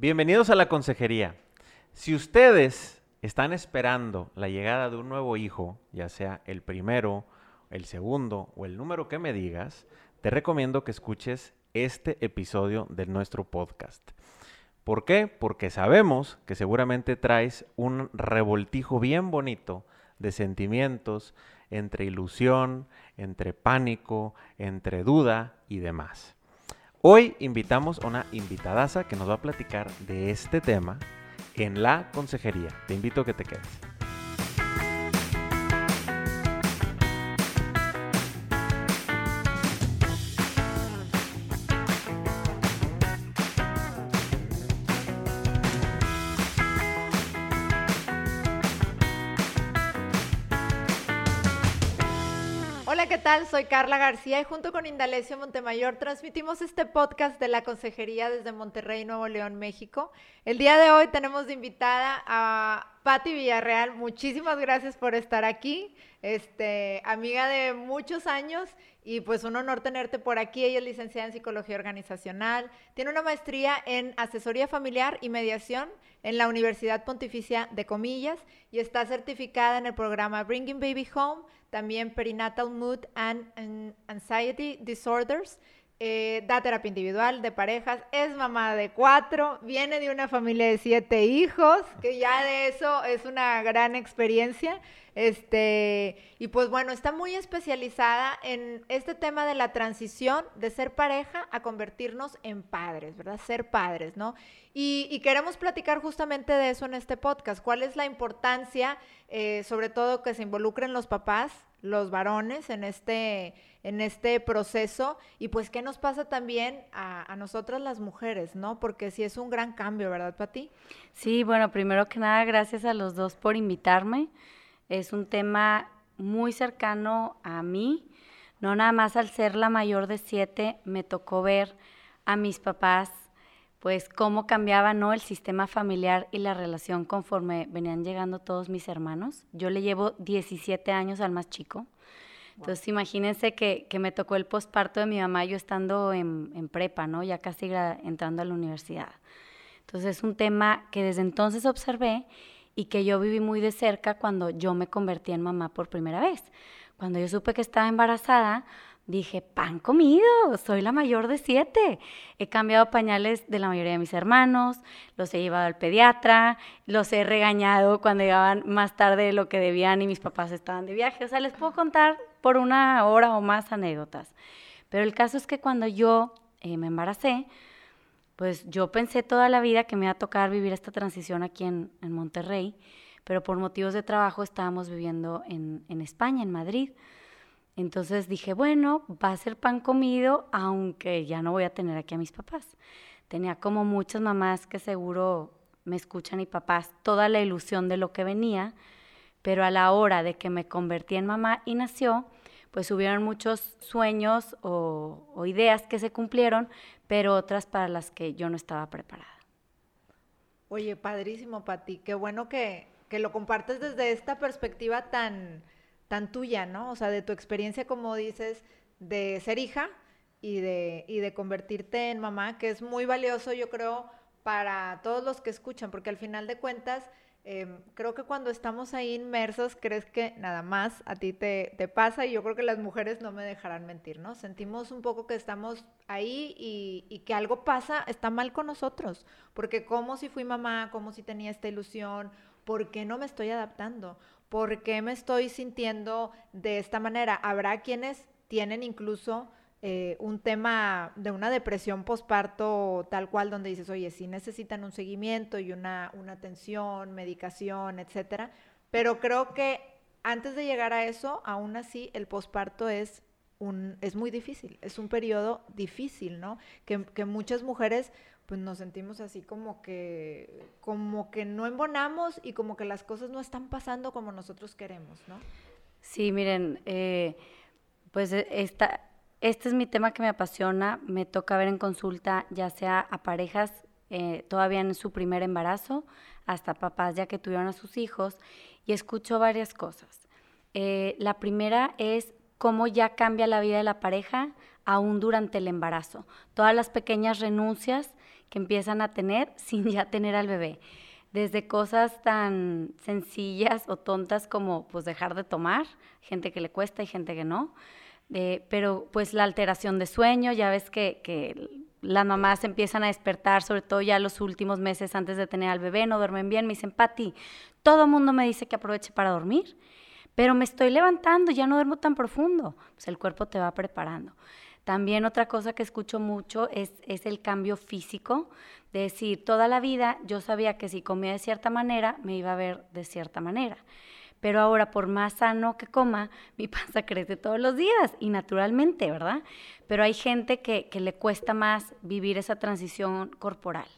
Bienvenidos a la consejería. Si ustedes están esperando la llegada de un nuevo hijo, ya sea el primero, el segundo o el número que me digas, te recomiendo que escuches este episodio de nuestro podcast. ¿Por qué? Porque sabemos que seguramente traes un revoltijo bien bonito de sentimientos entre ilusión, entre pánico, entre duda y demás. Hoy invitamos a una invitadaza que nos va a platicar de este tema en la consejería. Te invito a que te quedes. Soy Carla García y junto con Indalecio Montemayor transmitimos este podcast de la Consejería desde Monterrey, Nuevo León, México. El día de hoy tenemos de invitada a Patti Villarreal. Muchísimas gracias por estar aquí. Este, amiga de muchos años y pues un honor tenerte por aquí. Ella es licenciada en Psicología Organizacional, tiene una maestría en Asesoría Familiar y Mediación en la Universidad Pontificia de Comillas y está certificada en el programa Bringing Baby Home también Perinatal Mood and, Anxiety Disorders. Eh, da terapia individual de parejas, es mamá de cuatro, viene de una familia de siete hijos, que ya de eso es una gran experiencia. Este, y pues bueno, está muy especializada en este tema de la transición de ser pareja a convertirnos en padres, ¿verdad? Ser padres, ¿no? Y, queremos platicar justamente de eso en este podcast. ¿Cuál es la importancia, eh, sobre todo, que se involucren los papás, los varones en este, en este proceso? Y pues, ¿qué nos pasa también a, nosotras las mujeres, ¿no? Porque sí es un gran cambio, ¿verdad, Pati? Sí, bueno, primero que nada, gracias a los dos por invitarme. Es un tema muy cercano a mí. No nada más al ser la mayor de siete, me tocó ver a mis papás pues cómo cambiaba ¿no? el sistema familiar y la relación conforme venían llegando todos mis hermanos. Yo le llevo 17 años al más chico. Entonces imagínense que, me tocó el posparto de mi mamá yo estando en, prepa, ¿no? Ya casi entrando a la universidad. Entonces es un tema que desde entonces observé y que yo viví muy de cerca cuando yo me convertí en mamá por primera vez. Cuando yo supe que estaba embarazada, dije, pan comido, soy la mayor de siete. He cambiado pañales de la mayoría de mis hermanos, los he llevado al pediatra, los he regañado cuando llegaban más tarde de lo que debían y mis papás estaban de viaje. O sea, les puedo contar por una hora o más anécdotas. Pero el caso es que cuando yo eh, me embaracé, pues yo pensé toda la vida que me iba a tocar vivir esta transición aquí en, Monterrey, pero por motivos de trabajo estábamos viviendo en, en España, en Madrid. Entonces dije, bueno, va a ser pan comido, aunque ya no voy a tener aquí a mis papás. Tenía como muchas mamás que seguro me escuchan y papás toda la ilusión de lo que venía, pero a la hora de que me convertí en mamá y nació, pues hubieron muchos sueños o, ideas que se cumplieron, pero otras para las que yo no estaba preparada. Oye, padrísimo, Pati. Qué bueno que, que lo compartes desde esta perspectiva tan, tan tuya, ¿no? O sea, de tu experiencia, como dices, de ser hija y de, y de convertirte en mamá, que es muy valioso, yo creo, para todos los que escuchan, porque al final de cuentas, em, creo que cuando estamos ahí inmersos, crees que nada más a ti te, pasa y yo creo que las mujeres no me dejarán mentir, ¿no? Sentimos un poco que estamos ahí y, y que algo pasa, está mal con nosotros, porque como si fui mamá, como si tenía esta ilusión, ¿por qué no me estoy adaptando? ¿Por qué me estoy sintiendo de esta manera? Habrá quienes tienen incluso eh, un tema de una depresión posparto tal cual, donde dices, oye, sí necesitan un seguimiento y una, una atención, medicación, etcétera. Pero creo que antes de llegar a eso, aún así, el posparto es un, es muy difícil, es un periodo difícil, ¿no? Que, que muchas mujeres pues nos sentimos así como que, como que no embonamos y como que las cosas no están pasando como nosotros queremos, ¿no? Sí, miren, eh, pues e, esta, este es mi tema que me apasiona, me toca ver en consulta ya sea a parejas eh, todavía en su primer embarazo, hasta papás ya que tuvieron a sus hijos, y escucho varias cosas. Eh, la primera es cómo ya cambia la vida de la pareja aún durante el embarazo. Todas las pequeñas renuncias que empiezan a tener sin ya tener al bebé. Desde cosas tan sencillas o tontas como pues dejar de tomar, gente que le cuesta y gente que no, pero pues la alteración de sueño, ya ves que, que las mamás empiezan a despertar, sobre todo ya los últimos meses antes de tener al bebé, no duermen bien, me dicen, Pati, todo el mundo me dice que aproveche para dormir, pero me estoy levantando, ya no duermo tan profundo. Pues el cuerpo te va preparando. También otra cosa que escucho mucho es, es el cambio físico, de decir, toda la vida yo sabía que si comía de cierta manera, me iba a ver de cierta manera pero ahora por más sano que coma, mi panza crece todos los días y naturalmente, ¿verdad? Pero hay gente que, le cuesta más vivir esa transición corporal.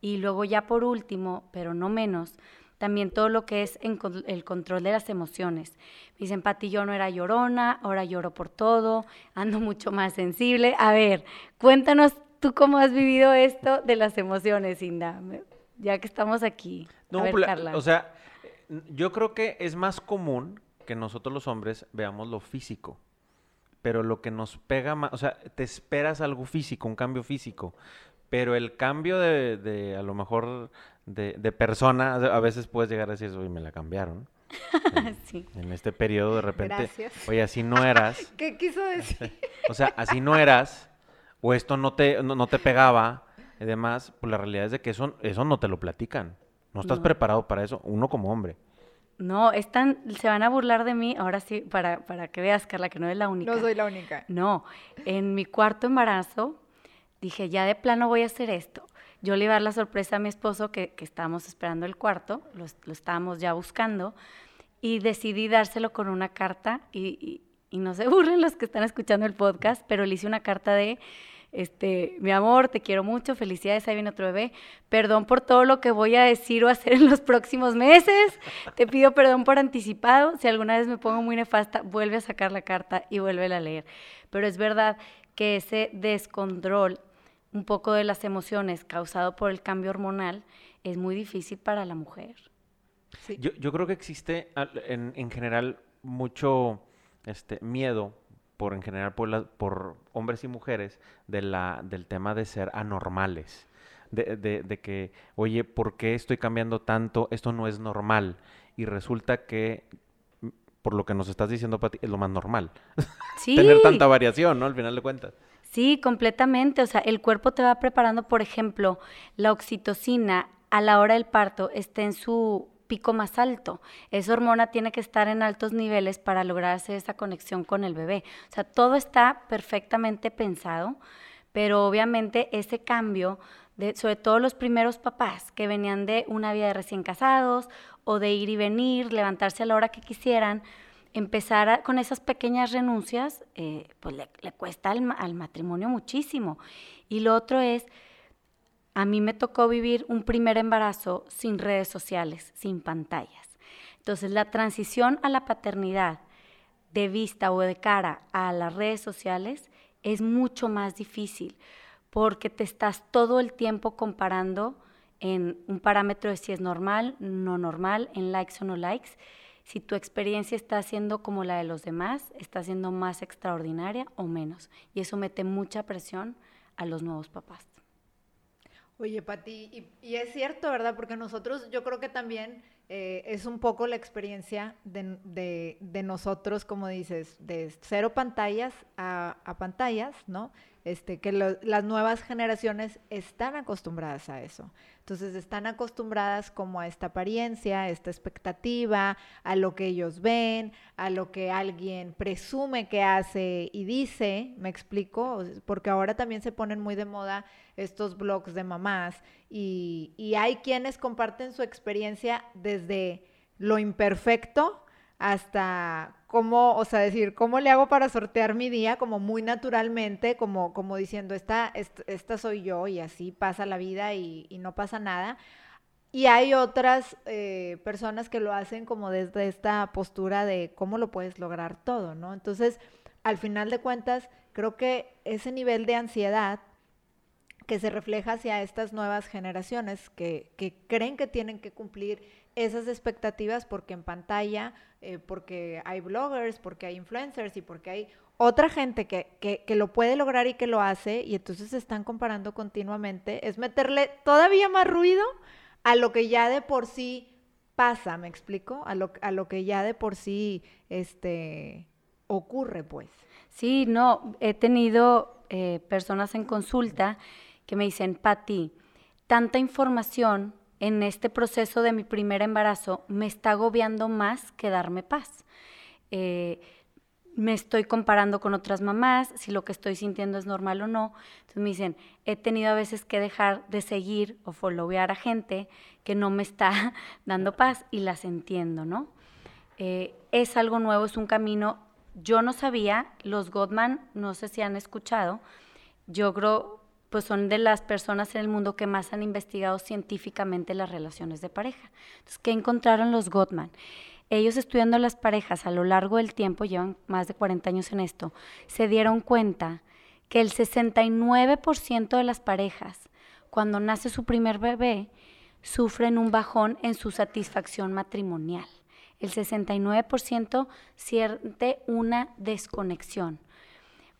Y luego ya por último, pero no menos, también todo lo que es el control de las emociones. Me dicen, Pati, yo no era llorona, ahora lloro por todo, ando mucho más sensible. A ver, cuéntanos tú cómo has vivido esto de las emociones, Inda, ya que estamos aquí. No, pues, o sea, yo creo que es más común que nosotros los hombres veamos lo físico. Pero lo que nos pega más, o sea, te esperas algo físico, un cambio físico. Pero el cambio de, a lo mejor, de, persona, a veces puedes llegar a decir, oye, me la cambiaron. sí. En este periodo de repente, oye, así no eras. ¿Qué quiso decir? o sea, así no eras, o esto no te, no, te pegaba, y demás, pues la realidad es de que eso, eso no te lo platican. No estás preparado para eso, uno como hombre. No, están, se van a burlar de mí, ahora sí, para, para que veas, Carla, que no es la única. No soy la única. No, en mi cuarto embarazo dije, ya de plano voy a hacer esto. Yo le iba a dar la sorpresa a mi esposo que, que estábamos esperando el cuarto, lo, lo, estábamos ya buscando, y decidí dárselo con una carta, y, y no se burlen los que están escuchando el podcast, pero le hice una carta de este, mi amor, te quiero mucho, felicidades, ahí viene otro bebé. Perdón por todo lo que voy a decir o hacer en los próximos meses. Te pido perdón por anticipado. Si alguna vez me pongo muy nefasta, vuelve a sacar la carta y vuelve a leer. Pero es verdad que ese descontrol un poco de las emociones causado por el cambio hormonal es muy difícil para la mujer. Yo, creo que existe en, en general mucho este, miedo por en general por, por hombres y mujeres de la, del tema de ser anormales. De, de, que, oye, ¿por qué estoy cambiando tanto? Esto no es normal. Y resulta que, mm, por lo que nos estás diciendo, Pati, es lo más normal. Sí. Tener tanta variación, ¿no? Al final de cuentas. Sí, completamente. O sea, el cuerpo te va preparando, por ejemplo, la oxitocina a la hora del parto está en su pico más alto. Esa hormona tiene que estar en altos niveles para lograr hacer esa conexión con el bebé. O sea, todo está perfectamente pensado, pero obviamente ese cambio, sobre todo los primeros papás que venían de una vida de recién casados o de ir y venir, levantarse a la hora que quisieran, empezar con esas pequeñas renuncias, eh, pues le, cuesta al matrimonio muchísimo. Y lo otro es a mí me tocó vivir un primer embarazo sin redes sociales, sin pantallas. Entonces la transición a la paternidad de vista o de cara a las redes sociales es mucho más difícil porque te estás todo el tiempo comparando en un parámetro de si es normal, no normal, en likes o no likes. Si tu experiencia está siendo como la de los demás, está siendo más extraordinaria o menos. Y eso mete mucha presión a los nuevos papás. Oye, Pati, y, es cierto, ¿verdad? Porque nosotros, yo creo que también eh, es un poco la experiencia de, nosotros, como dices, de cero pantallas a pantallas, ¿no? Este, que las nuevas generaciones están acostumbradas a eso. Entonces están acostumbradas como a esta apariencia, a esta expectativa, a lo que ellos ven, a lo que alguien presume que hace y dice, me explico, porque ahora también se ponen muy de moda estos blogs de mamás y, y hay quienes comparten su experiencia desde lo imperfecto hasta cómo, o sea, decir, cómo le hago para sortear mi día como muy naturalmente, como, como diciendo, esta, esta, soy yo y así pasa la vida y, no pasa nada. Y hay otras eh, personas que lo hacen como desde esta postura de cómo lo puedes lograr todo, ¿no? Entonces, al final de cuentas, creo que ese nivel de ansiedad que se refleja hacia estas nuevas generaciones que, que creen que tienen que cumplir esas expectativas porque en pantalla, eh, porque hay bloggers, porque hay influencers y porque hay otra gente que, que, que, lo puede lograr y que lo hace, y entonces se están comparando continuamente, es meterle todavía más ruido a lo que ya de por sí pasa, ¿me explico? A lo, a lo que ya de por sí este, ocurre, pues. Sí, no, he tenido eh, personas en consulta que me dicen, Pati, tanta información en este proceso de mi primer embarazo me está agobiando más que darme paz. Eh, me estoy comparando con otras mamás, si lo que estoy sintiendo es normal o no. Entonces me dicen, he tenido a veces que dejar de seguir o followear a gente que no me está dando paz y las entiendo, ¿no? Eh, es algo nuevo, es un camino. Yo no sabía, los Gottman, no sé si han escuchado, yo creo, pues son de las personas en el mundo que más han investigado científicamente las relaciones de pareja. Entonces, ¿qué encontraron los Gottman? ellos estudiando las parejas a lo largo del tiempo, llevan más de 40 años en esto, se dieron cuenta que el 69% de las parejas, cuando nace su primer bebé, sufren un bajón en su satisfacción matrimonial. El 69% siente una desconexión.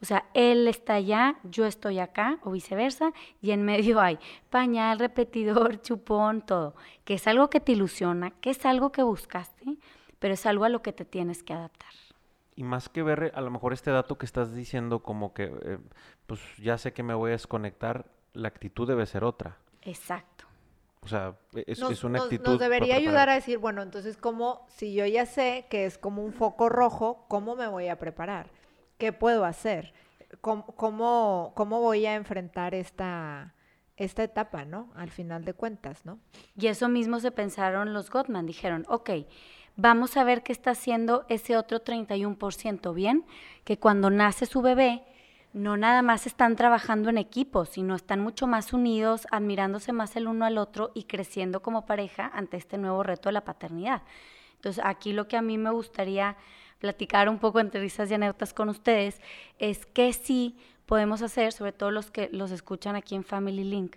O sea, él está allá, yo estoy acá, o viceversa, y en medio hay pañal, repetidor, chupón, todo, que es algo que te ilusiona, que es algo que buscaste, pero es algo a lo que te tienes que adaptar. Y más que ver a lo mejor este dato que estás diciendo como que, eh, pues ya sé que me voy a desconectar, la actitud debe ser otra. Exacto. O sea, e, es, una actitud. Nos debería ayudar a decir, bueno, entonces, ¿cómo, si yo ya sé que es como un foco rojo, ¿cómo me voy a preparar? ¿Qué puedo hacer? ¿Cómo, cómo, cómo voy a enfrentar esta, esta etapa, ¿no? Al final de cuentas, ¿no? Y eso mismo se pensaron los Gottman. Dijeron, ok, vamos a ver qué está haciendo ese otro 31%, ¿bien? Que cuando nace su bebé, no nada más están trabajando en equipo, sino están mucho más unidos, admirándose más el uno al otro y creciendo como pareja ante este nuevo reto de la paternidad. Entonces, aquí lo que a mí me gustaría platicar un poco entre risas y anécdotas con ustedes es que sí podemos hacer, sobre todo los que los escuchan aquí en Family Link.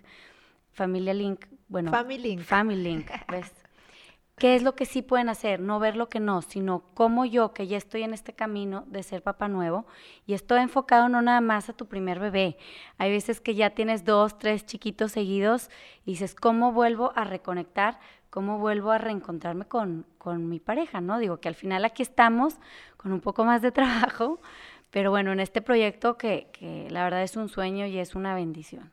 Familia Link, bueno. Family Link. Family Link, ¿ves? ¿Qué es lo que sí pueden hacer? No ver lo que no, sino como yo, que ya estoy en este camino de ser papá nuevo y estoy enfocado no nada más a tu primer bebé. Hay veces que ya tienes dos, tres chiquitos seguidos y dices, ¿cómo vuelvo a reconectar? ¿Cómo vuelvo a reencontrarme con, con mi pareja? ¿no? Digo que al final aquí estamos con un poco más de trabajo, pero bueno, en este proyecto que, que la verdad es un sueño y es una bendición.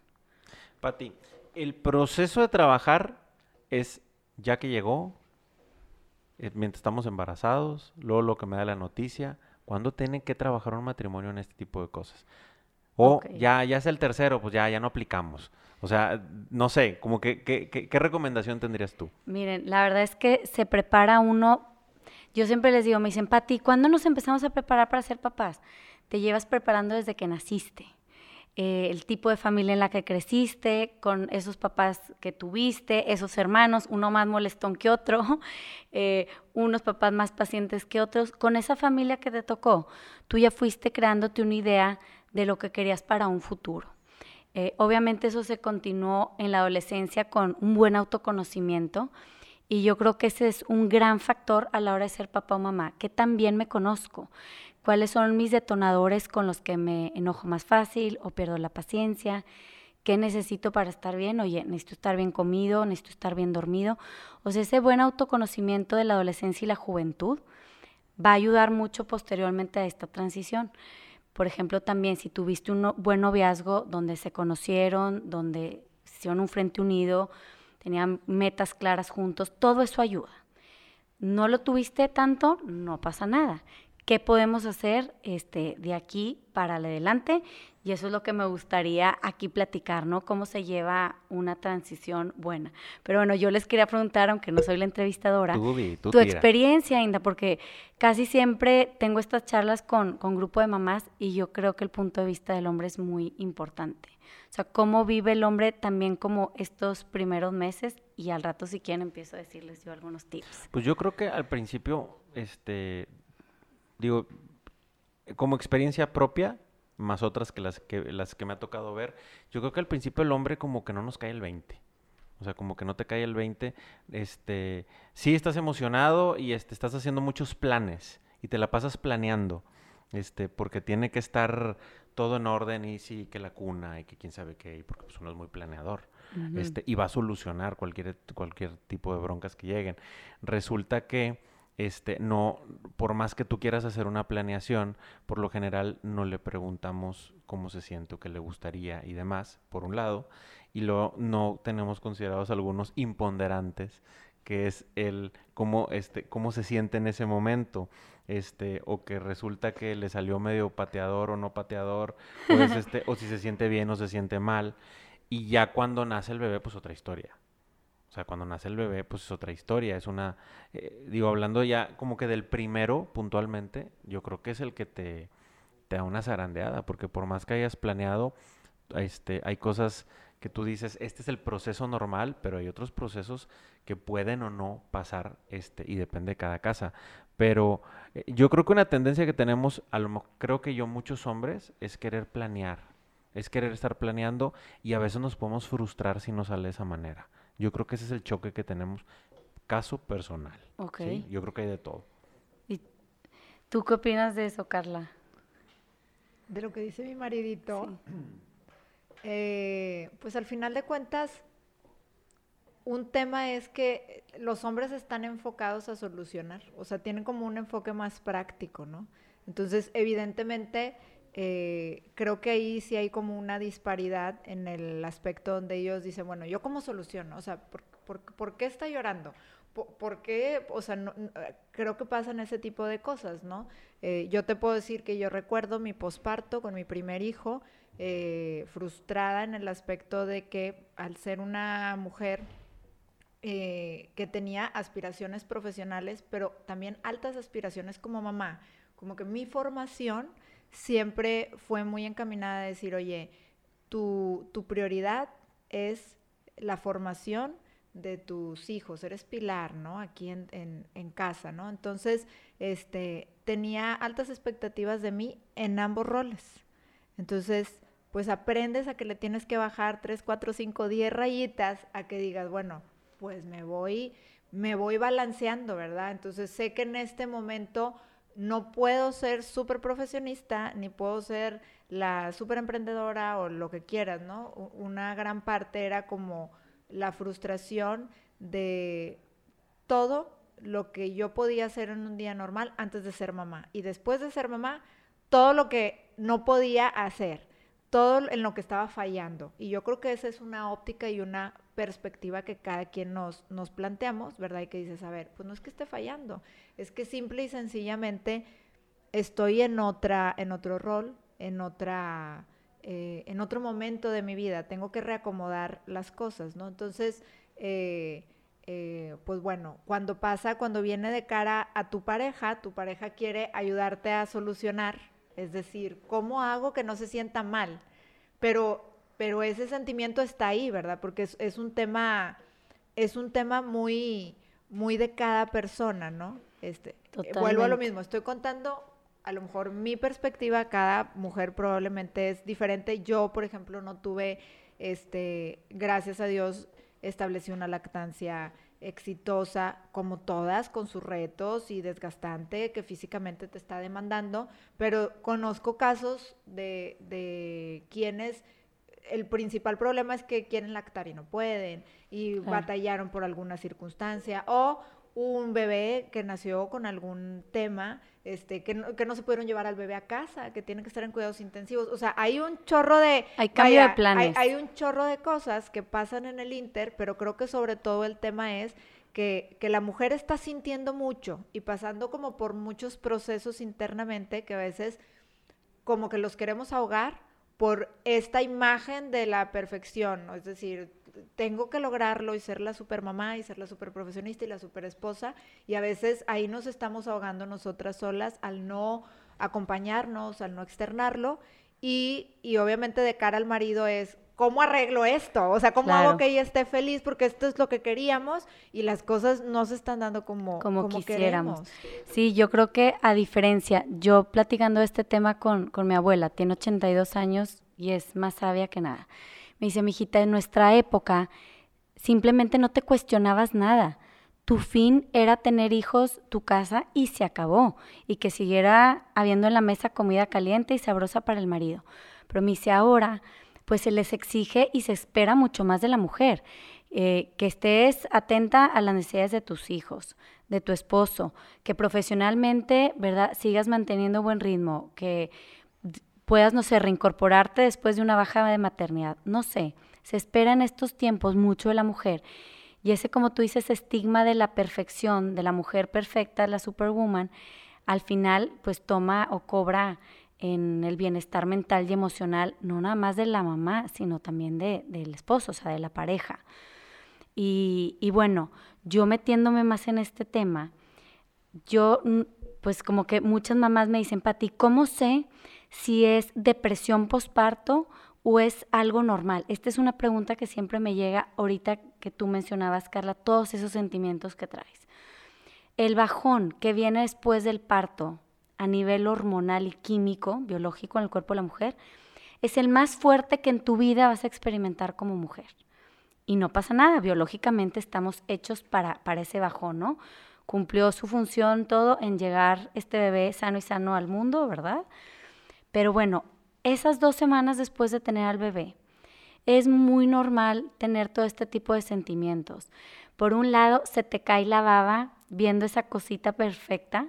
Pati, el proceso de trabajar es ya que llegó, eh, mientras estamos embarazados, luego lo que me da la noticia, ¿cuándo tienen que trabajar un matrimonio en este tipo de cosas? O ya, ya es el tercero, pues ya, ya no aplicamos. O sea, no sé, como que, ¿qué recomendación tendrías tú? Miren, la verdad es que se prepara uno, yo siempre les digo, me dicen, Pati, ¿cuándo nos empezamos a preparar para ser papás? Te llevas preparando desde que naciste. Eh, el tipo de familia en la que creciste, con esos papás que tuviste, esos hermanos, uno más molestón que otro, eh, unos papás más pacientes que otros, con esa familia que te tocó, tú ya fuiste creándote una idea de lo que querías para un futuro. Eh, obviamente eso se continuó en la adolescencia con un buen autoconocimiento y yo creo que ese es un gran factor a la hora de ser papá o mamá, que también me conozco, cuáles son mis detonadores con los que me enojo más fácil o pierdo la paciencia, qué necesito para estar bien, oye, necesito estar bien comido, necesito estar bien dormido. O sea, ese buen autoconocimiento de la adolescencia y la juventud va a ayudar mucho posteriormente a esta transición. Por ejemplo, también si tuviste un buen noviazgo donde se conocieron, donde hicieron un frente unido, tenían metas claras juntos, todo eso ayuda. No lo tuviste tanto, no pasa nada qué podemos hacer este, de aquí para adelante. Y eso es lo que me gustaría aquí platicar, ¿no? Cómo se lleva una transición buena. Pero bueno, yo les quería preguntar, aunque no soy la entrevistadora, tu experiencia, Inda, porque casi siempre tengo estas charlas con, con grupo de mamás y yo creo que el punto de vista del hombre es muy importante. O sea, cómo vive el hombre también como estos primeros meses y al rato si quieren empiezo a decirles yo algunos tips. Pues yo creo que al principio, este, digo, como experiencia propia, más otras que las que las que me ha tocado ver, yo creo que al principio el hombre como que no nos cae el 20. O sea, como que no te cae el 20, este, sí estás emocionado y este, estás haciendo muchos planes y te la pasas planeando. este, porque tiene que estar todo en orden y sí, que la cuna y que quién sabe qué, y porque pues, uno es muy planeador. este, y va a solucionar cualquier, cualquier tipo de broncas que lleguen. Resulta que este, no, por más que tú quieras hacer una planeación, por lo general no le preguntamos cómo se siente o qué le gustaría y demás, por un lado, y luego no tenemos considerados algunos imponderantes, que es el cómo, este, cómo se siente en ese momento, este, o que resulta que le salió medio pateador o no pateador, o, este, o si se siente bien o se siente mal, y ya cuando nace el bebé, pues otra historia. O sea, cuando nace el bebé, pues es otra historia. Es una, eh, digo, hablando ya como que del primero puntualmente, yo creo que es el que te, te da una zarandeada, porque por más que hayas planeado, este, hay cosas que tú dices, este es el proceso normal, pero hay otros procesos que pueden o no pasar, este, y depende de cada casa. Pero eh, yo creo que una tendencia que tenemos, a lo, creo que yo muchos hombres, es querer planear, es querer estar planeando y a veces nos podemos frustrar si no sale de esa manera. Yo creo que ese es el choque que tenemos, caso personal. Ok. Yo creo que hay de todo. ¿Y tú qué opinas de eso, Carla? De lo que dice mi maridito, eh, pues al final de cuentas, un tema es que los hombres están enfocados a solucionar, o sea, tienen como un enfoque más práctico, ¿no? Entonces, evidentemente, eh, creo que ahí sí hay como una disparidad en el aspecto donde ellos dicen, bueno, ¿yo cómo soluciono? O sea, ¿por, qué está llorando? ¿Por, qué? O sea, eh, creo que pasan ese tipo de cosas, ¿no? Eh, yo te puedo decir que yo recuerdo mi posparto con mi primer hijo, frustrada en el aspecto de que al ser una mujer que tenía aspiraciones profesionales, pero también altas aspiraciones como mamá, como que mi formación siempre fue muy encaminada a decir, oye, tu, prioridad es la formación de tus hijos, eres pilar, ¿no? Aquí en, en, casa, ¿no? Entonces, este, tenía altas expectativas de mí en ambos roles. Entonces, pues aprendes a que le tienes que bajar 3, 4, 5, 10 rayitas a que digas, bueno, pues me voy, me voy balanceando, ¿verdad? Entonces, sé que en este momento no puedo ser súper profesionista, ni puedo ser la súper emprendedora o lo que quieras, ¿no? Una gran parte era como la frustración de todo lo que yo podía hacer en un día normal antes de ser mamá. Y después de ser mamá, todo lo que no podía hacer, todo en lo que estaba fallando. Y yo creo que esa es una óptica y una perspectiva que cada quien nos, nos planteamos, ¿verdad? Y que dices, a ver, pues no es que esté fallando, es que simple y sencillamente estoy en otra, en otro rol, en otra, eh, en otro momento de mi vida, tengo que reacomodar las cosas, ¿no? Entonces, eh, eh, pues bueno, cuando pasa, cuando viene de cara a tu pareja, tu pareja quiere ayudarte a solucionar, es decir, ¿cómo hago que no se sienta mal? Pero, pero ese sentimiento está ahí, ¿verdad? Porque es, es un tema, es un tema muy, muy de cada persona, ¿no? Este, eh, vuelvo a lo mismo, estoy contando a lo mejor mi perspectiva, cada mujer probablemente es diferente. Yo, por ejemplo, no tuve, este, gracias a Dios, establecí una lactancia exitosa, como todas, con sus retos y desgastante que físicamente te está demandando, pero conozco casos de, de quienes el principal problema es que quieren lactar y no pueden, y batallaron por alguna circunstancia, o un bebé que nació con algún tema, este, que no, que no se pudieron llevar al bebé a casa, que tiene que estar en cuidados intensivos. O sea, hay un chorro de... Hay cambio de planes. Hay, un chorro de cosas que pasan en el Inter, pero creo que sobre todo el tema es que, que, la mujer está sintiendo mucho y pasando como por muchos procesos internamente que a veces como que los queremos ahogar por esta imagen de la perfección, ¿no? es decir, tengo que lograrlo y ser la super mamá y ser la super profesionista y la super esposa y a veces ahí nos estamos ahogando nosotras solas al no acompañarnos, al no externarlo y, y obviamente de cara al marido es ¿cómo arreglo esto? O sea, ¿cómo hago que ella esté feliz? Porque esto es lo que queríamos y las cosas no se están dando como, como, quisiéramos. Sí, yo creo que a diferencia, yo platicando este tema con, con mi abuela, tiene 82 años y es más sabia que nada. Me dice, mijita, en nuestra época simplemente no te cuestionabas nada. tu fin era tener hijos, tu casa y se acabó. Y que siguiera habiendo en la mesa comida caliente y sabrosa para el marido. Pero me dice ahora, pues se les exige y se espera mucho más de la mujer. Eh, que estés atenta a las necesidades de tus hijos, de tu esposo, que profesionalmente, ¿verdad? Sigas manteniendo buen ritmo, que puedas, no sé, reincorporarte después de una baja de maternidad, no sé. Se espera en estos tiempos mucho de la mujer. Y ese, como tú dices, estigma de la perfección, de la mujer perfecta, la superwoman, al final pues toma o cobra en el bienestar mental y emocional, no nada más de la mamá, sino también de, del esposo, o sea, de la pareja. Y, bueno, yo metiéndome más en este tema, yo, mm, pues como que muchas mamás me dicen, Pati, ¿cómo sé si es depresión posparto o es algo normal? Esta es una pregunta que siempre me llega ahorita que tú mencionabas, Carla, todos esos sentimientos que traes. El bajón que viene después del parto a nivel hormonal y químico, biológico en el cuerpo de la mujer, es el más fuerte que en tu vida vas a experimentar como mujer. Y no pasa nada, biológicamente estamos hechos para, para ese bajón, ¿no? Cumplió su función todo en llegar este bebé sano y sano al mundo, ¿verdad? Pero bueno, esas dos semanas después de tener al bebé, es muy normal tener todo este tipo de sentimientos. Por un lado, se te cae la baba viendo esa cosita perfecta.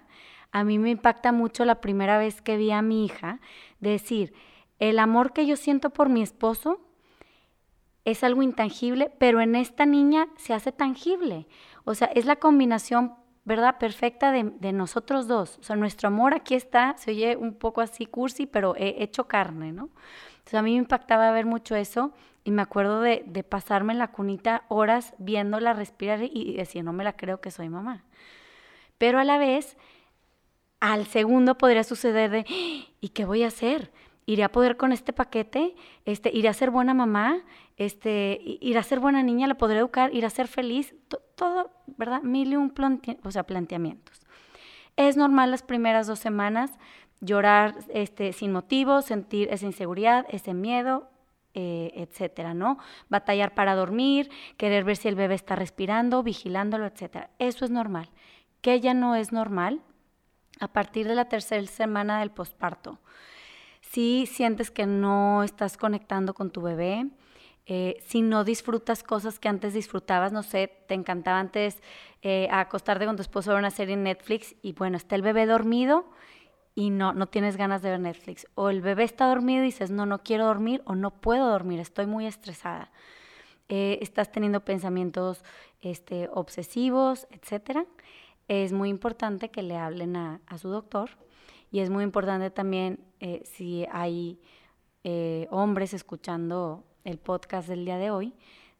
A mí me impacta mucho la primera vez que vi a mi hija decir, el amor que yo siento por mi esposo es algo intangible, pero en esta niña se hace tangible. O sea, es la combinación, ¿verdad? Perfecta de, nosotros dos. O sea, nuestro amor aquí está, se oye un poco así cursi, pero he hecho carne, ¿no? Entonces a mí me impactaba ver mucho eso y me acuerdo de, pasarme en la cunita horas viéndola respirar y decir, no me la creo que soy mamá. Pero a la vez, al segundo podría suceder de, ¿y qué voy a hacer? ¿Iré a poder con este paquete? Este, ¿Iré a ser buena mamá? este, ir a ser buena niña, la podré educar, ir a ser feliz, todo, ¿verdad? Mil y un o sea, planteamientos. Es normal las primeras dos semanas llorar este, sin motivo, sentir esa inseguridad, ese miedo, eh, etcétera, ¿no? Batallar para dormir, querer ver si el bebé está respirando, vigilándolo, etcétera. Eso es normal. Que ya no es normal a partir de la tercera semana del posparto. Si sientes que no estás conectando con tu bebé, eh, si no disfrutas cosas que antes disfrutabas, no sé, te encantaba antes eh, acostarte con tu esposo a ver una serie en Netflix y bueno, está el bebé dormido y no, no tienes ganas de ver Netflix. O el bebé está dormido y dices, no, no quiero dormir o no puedo dormir, estoy muy estresada. Eh, estás teniendo pensamientos este, obsesivos, etcétera. Es muy importante que le hablen a, su doctor y es muy importante también si hay hombres escuchando el podcast del día de hoy,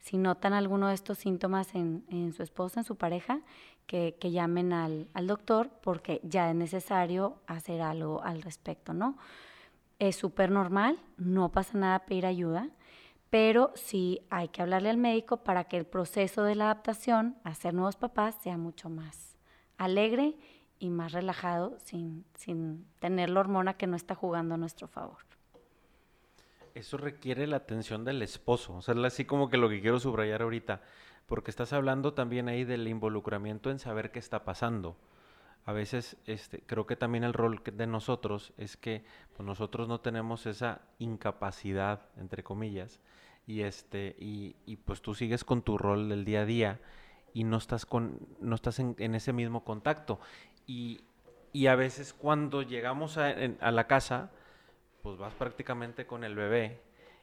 si notan alguno de estos síntomas en, su esposa, en su pareja, que, llamen al, doctor porque ya es necesario hacer algo al respecto, ¿no? Es súper normal, no pasa nada pedir ayuda, pero sí hay que hablarle al médico para que el proceso de la adaptación a ser nuevos papás sea mucho más alegre y más relajado sin, sin tener la hormona que no está jugando a nuestro favor eso requiere la atención del esposo. O sea, es así como que lo que quiero subrayar ahorita, porque estás hablando también ahí del involucramiento en saber qué está pasando. A veces este, creo que también el rol de nosotros es que pues, nosotros no tenemos esa incapacidad, entre comillas, y, este, y, y, pues tú sigues con tu rol del día a día y no estás, con, no estás en, ese mismo contacto. Y, y, a veces cuando llegamos a, la casa, pues vas prácticamente con el bebé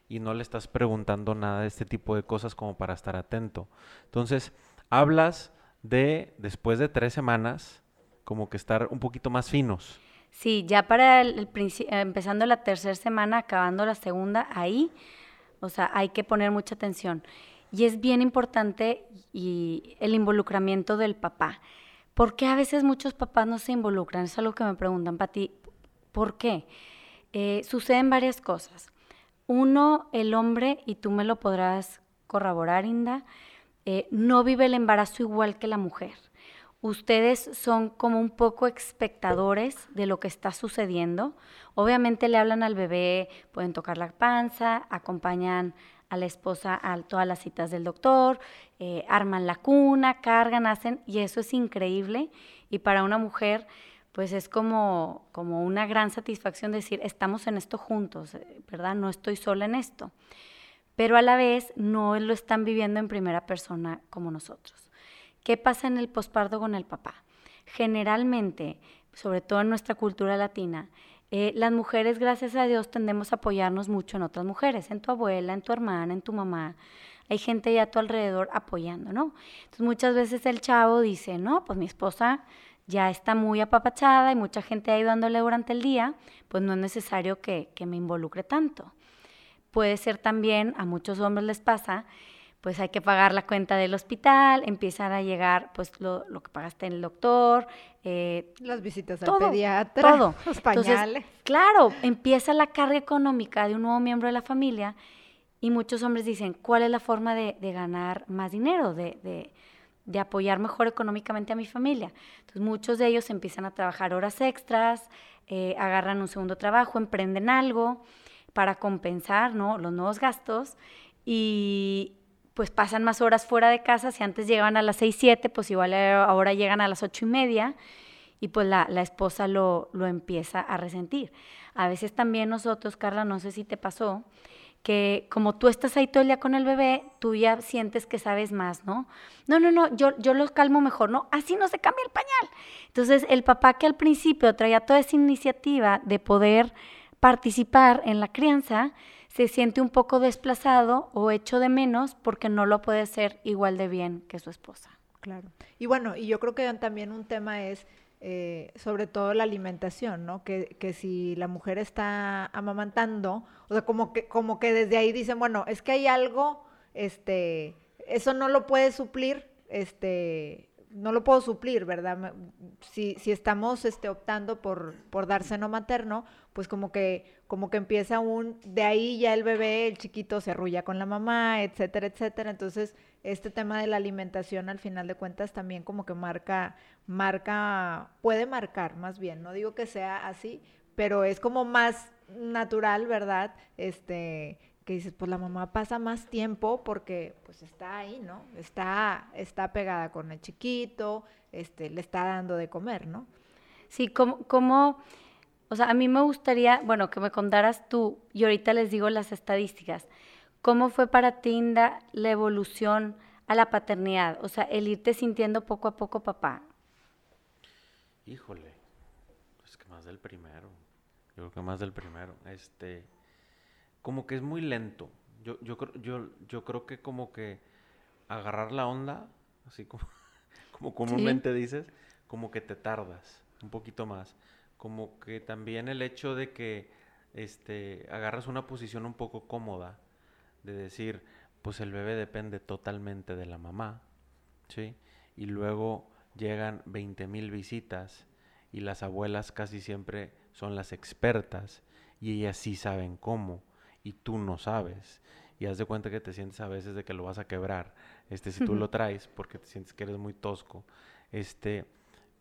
y no le estás preguntando nada de este tipo de cosas como para estar atento. Entonces, hablas de después de tres semanas, como que estar un poquito más finos. Sí, ya para el, empezando la tercera semana, acabando la segunda, ahí, o sea, hay que poner mucha atención. Y es bien importante y el involucramiento del papá. ¿Por qué a veces muchos papás no se involucran? Es algo que me preguntan, Pati. ¿Por qué? Eh, suceden varias cosas. Uno, el hombre, y tú me lo podrás corroborar, Inda, eh, no vive el embarazo igual que la mujer. Ustedes son como un poco espectadores de lo que está sucediendo. Obviamente le hablan al bebé, pueden tocar la panza, acompañan a la esposa a todas las citas del doctor, eh, arman la cuna, cargan, hacen, y eso es increíble. Y para una mujer, pues es como, como una gran satisfacción decir, estamos en esto juntos, ¿verdad? No estoy sola en esto. Pero a la vez no lo están viviendo en primera persona como nosotros. ¿Qué pasa en el posparto con el papá? Generalmente, sobre todo en nuestra cultura latina, eh, las mujeres, gracias a Dios, tendemos a apoyarnos mucho en otras mujeres, en tu abuela, en tu hermana, en tu mamá. Hay gente ya a tu alrededor apoyando, ¿no? Entonces muchas veces el chavo dice, no, pues mi esposa ya está muy apapachada y mucha gente ha dándole durante el día, pues no es necesario que, que me involucre tanto. Puede ser también, a muchos hombres les pasa, pues hay que pagar la cuenta del hospital, empiezan a llegar pues lo, lo que pagaste en el doctor. Eh, Las visitas al pediatra, todo. los pañales. claro, empieza la carga económica de un nuevo miembro de la familia y muchos hombres dicen, ¿cuál es la forma de, de ganar más dinero, de, de, de, apoyar mejor económicamente a mi familia? Entonces muchos de ellos empiezan a trabajar horas extras, eh, agarran un segundo trabajo, emprenden algo para compensar ¿no? los nuevos gastos y, pues pasan más horas fuera de casa, si antes llegaban a las 6, 7, pues igual ahora llegan a las ocho y media y pues la, la esposa lo, lo, empieza a resentir. A veces también nosotros, Carla, no sé si te pasó, que como tú estás ahí todo el día con el bebé, tú ya sientes que sabes más, ¿no? No, no, no, yo, yo los calmo mejor, ¿no? Así no se cambia el pañal. Entonces, el papá que al principio traía toda esa iniciativa de poder participar en la crianza, se siente un poco desplazado o hecho de menos porque no lo puede hacer igual de bien que su esposa. Claro. Y bueno, y yo creo que también un tema es eh, sobre todo la alimentación, ¿no? Que, que, si la mujer está amamantando, o sea, como que, como que desde ahí dicen, bueno, es que hay algo, este, eso no lo puede suplir, este, no lo puedo suplir, ¿verdad? Si, si estamos este, optando por, por dar seno materno, pues como que, como que empieza un, de ahí ya el bebé, el chiquito se arrulla con la mamá, etcétera, etcétera. Entonces, este tema de la alimentación al final de cuentas también como que marca, marca, puede marcar más bien, no digo que sea así, pero es como más natural, ¿verdad? Este, que dices, pues la mamá pasa más tiempo porque pues está ahí, ¿no? Está, está pegada con el chiquito, este, le está dando de comer, ¿no? Sí, como, como, o sea, a mí me gustaría, bueno, que me contaras tú, y ahorita les digo las estadísticas, ¿cómo fue para ti, Inda, la evolución a la paternidad? O sea, el irte sintiendo poco a poco papá. Híjole, es que más del primero, yo creo que más del primero, este como que es muy lento. Yo, yo, yo, yo creo que como que agarrar la onda, así como, como comúnmente dices, como que te tardas un poquito más. Como que también el hecho de que este, agarras una posición un poco cómoda, de decir, pues el bebé depende totalmente de la mamá, ¿sí? Y luego llegan 20 mil visitas y las abuelas casi siempre son las expertas y ellas sí saben cómo y tú no sabes. Y haz de cuenta que te sientes a veces de que lo vas a quebrar, este, si tú lo traes, porque te sientes que eres muy tosco. Este,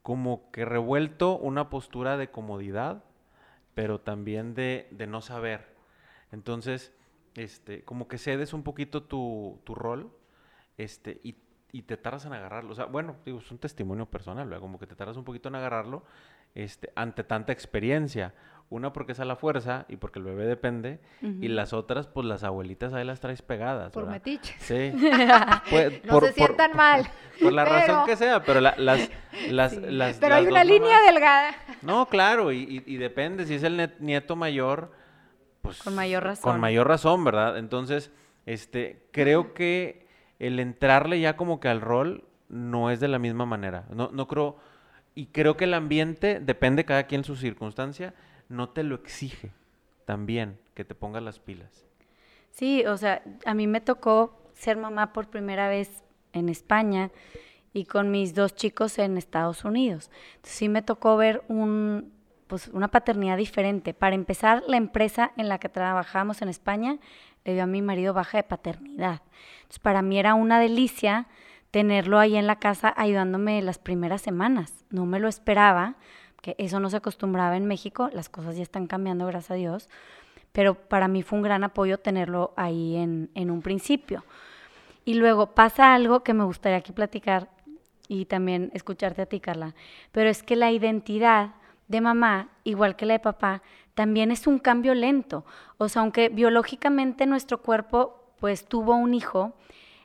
como que revuelto una postura de comodidad, pero también de, de no saber. Entonces, este, como que cedes un poquito tu, tu rol, este, y, y, te tardas en agarrarlo. O sea, bueno, digo, es un testimonio personal, como que te tardas un poquito en agarrarlo, este, ante tanta experiencia. Una porque es a la fuerza y porque el bebé depende. Y las otras, pues las abuelitas ahí las traes pegadas. Por metiches. Sí. Pues, no se sientan mal. Por la razón que sea, pero las, las, las, Pero hay una línea delgada. No, claro, y, y, depende. Si es el nieto mayor, pues... Con mayor razón. Con mayor razón, ¿verdad? Entonces, este, creo que el entrarle ya como que al rol no es de la misma manera. No, no creo y creo que el ambiente, depende cada quien su circunstancia, no te lo exige también, que te pongas las pilas. Sí, o sea, a mí me tocó ser mamá por primera vez en España y con mis dos chicos en Estados Unidos. Entonces, sí me tocó ver un, pues, una paternidad diferente. Para empezar, la empresa en la que trabajamos en España le dio a mi marido baja de paternidad. Entonces, para mí era una delicia tenerlo ahí en la casa ayudándome las primeras semanas. No me lo esperaba, que eso no se acostumbraba en México, las cosas ya están cambiando, gracias a Dios. pero para mí fue un gran apoyo tenerlo ahí en, en un principio. Y luego pasa algo que me gustaría aquí platicar y también escucharte a ti, Carla, pero es que la identidad de mamá, igual que la de papá, también es un cambio lento. O sea, aunque biológicamente nuestro cuerpo pues tuvo un hijo,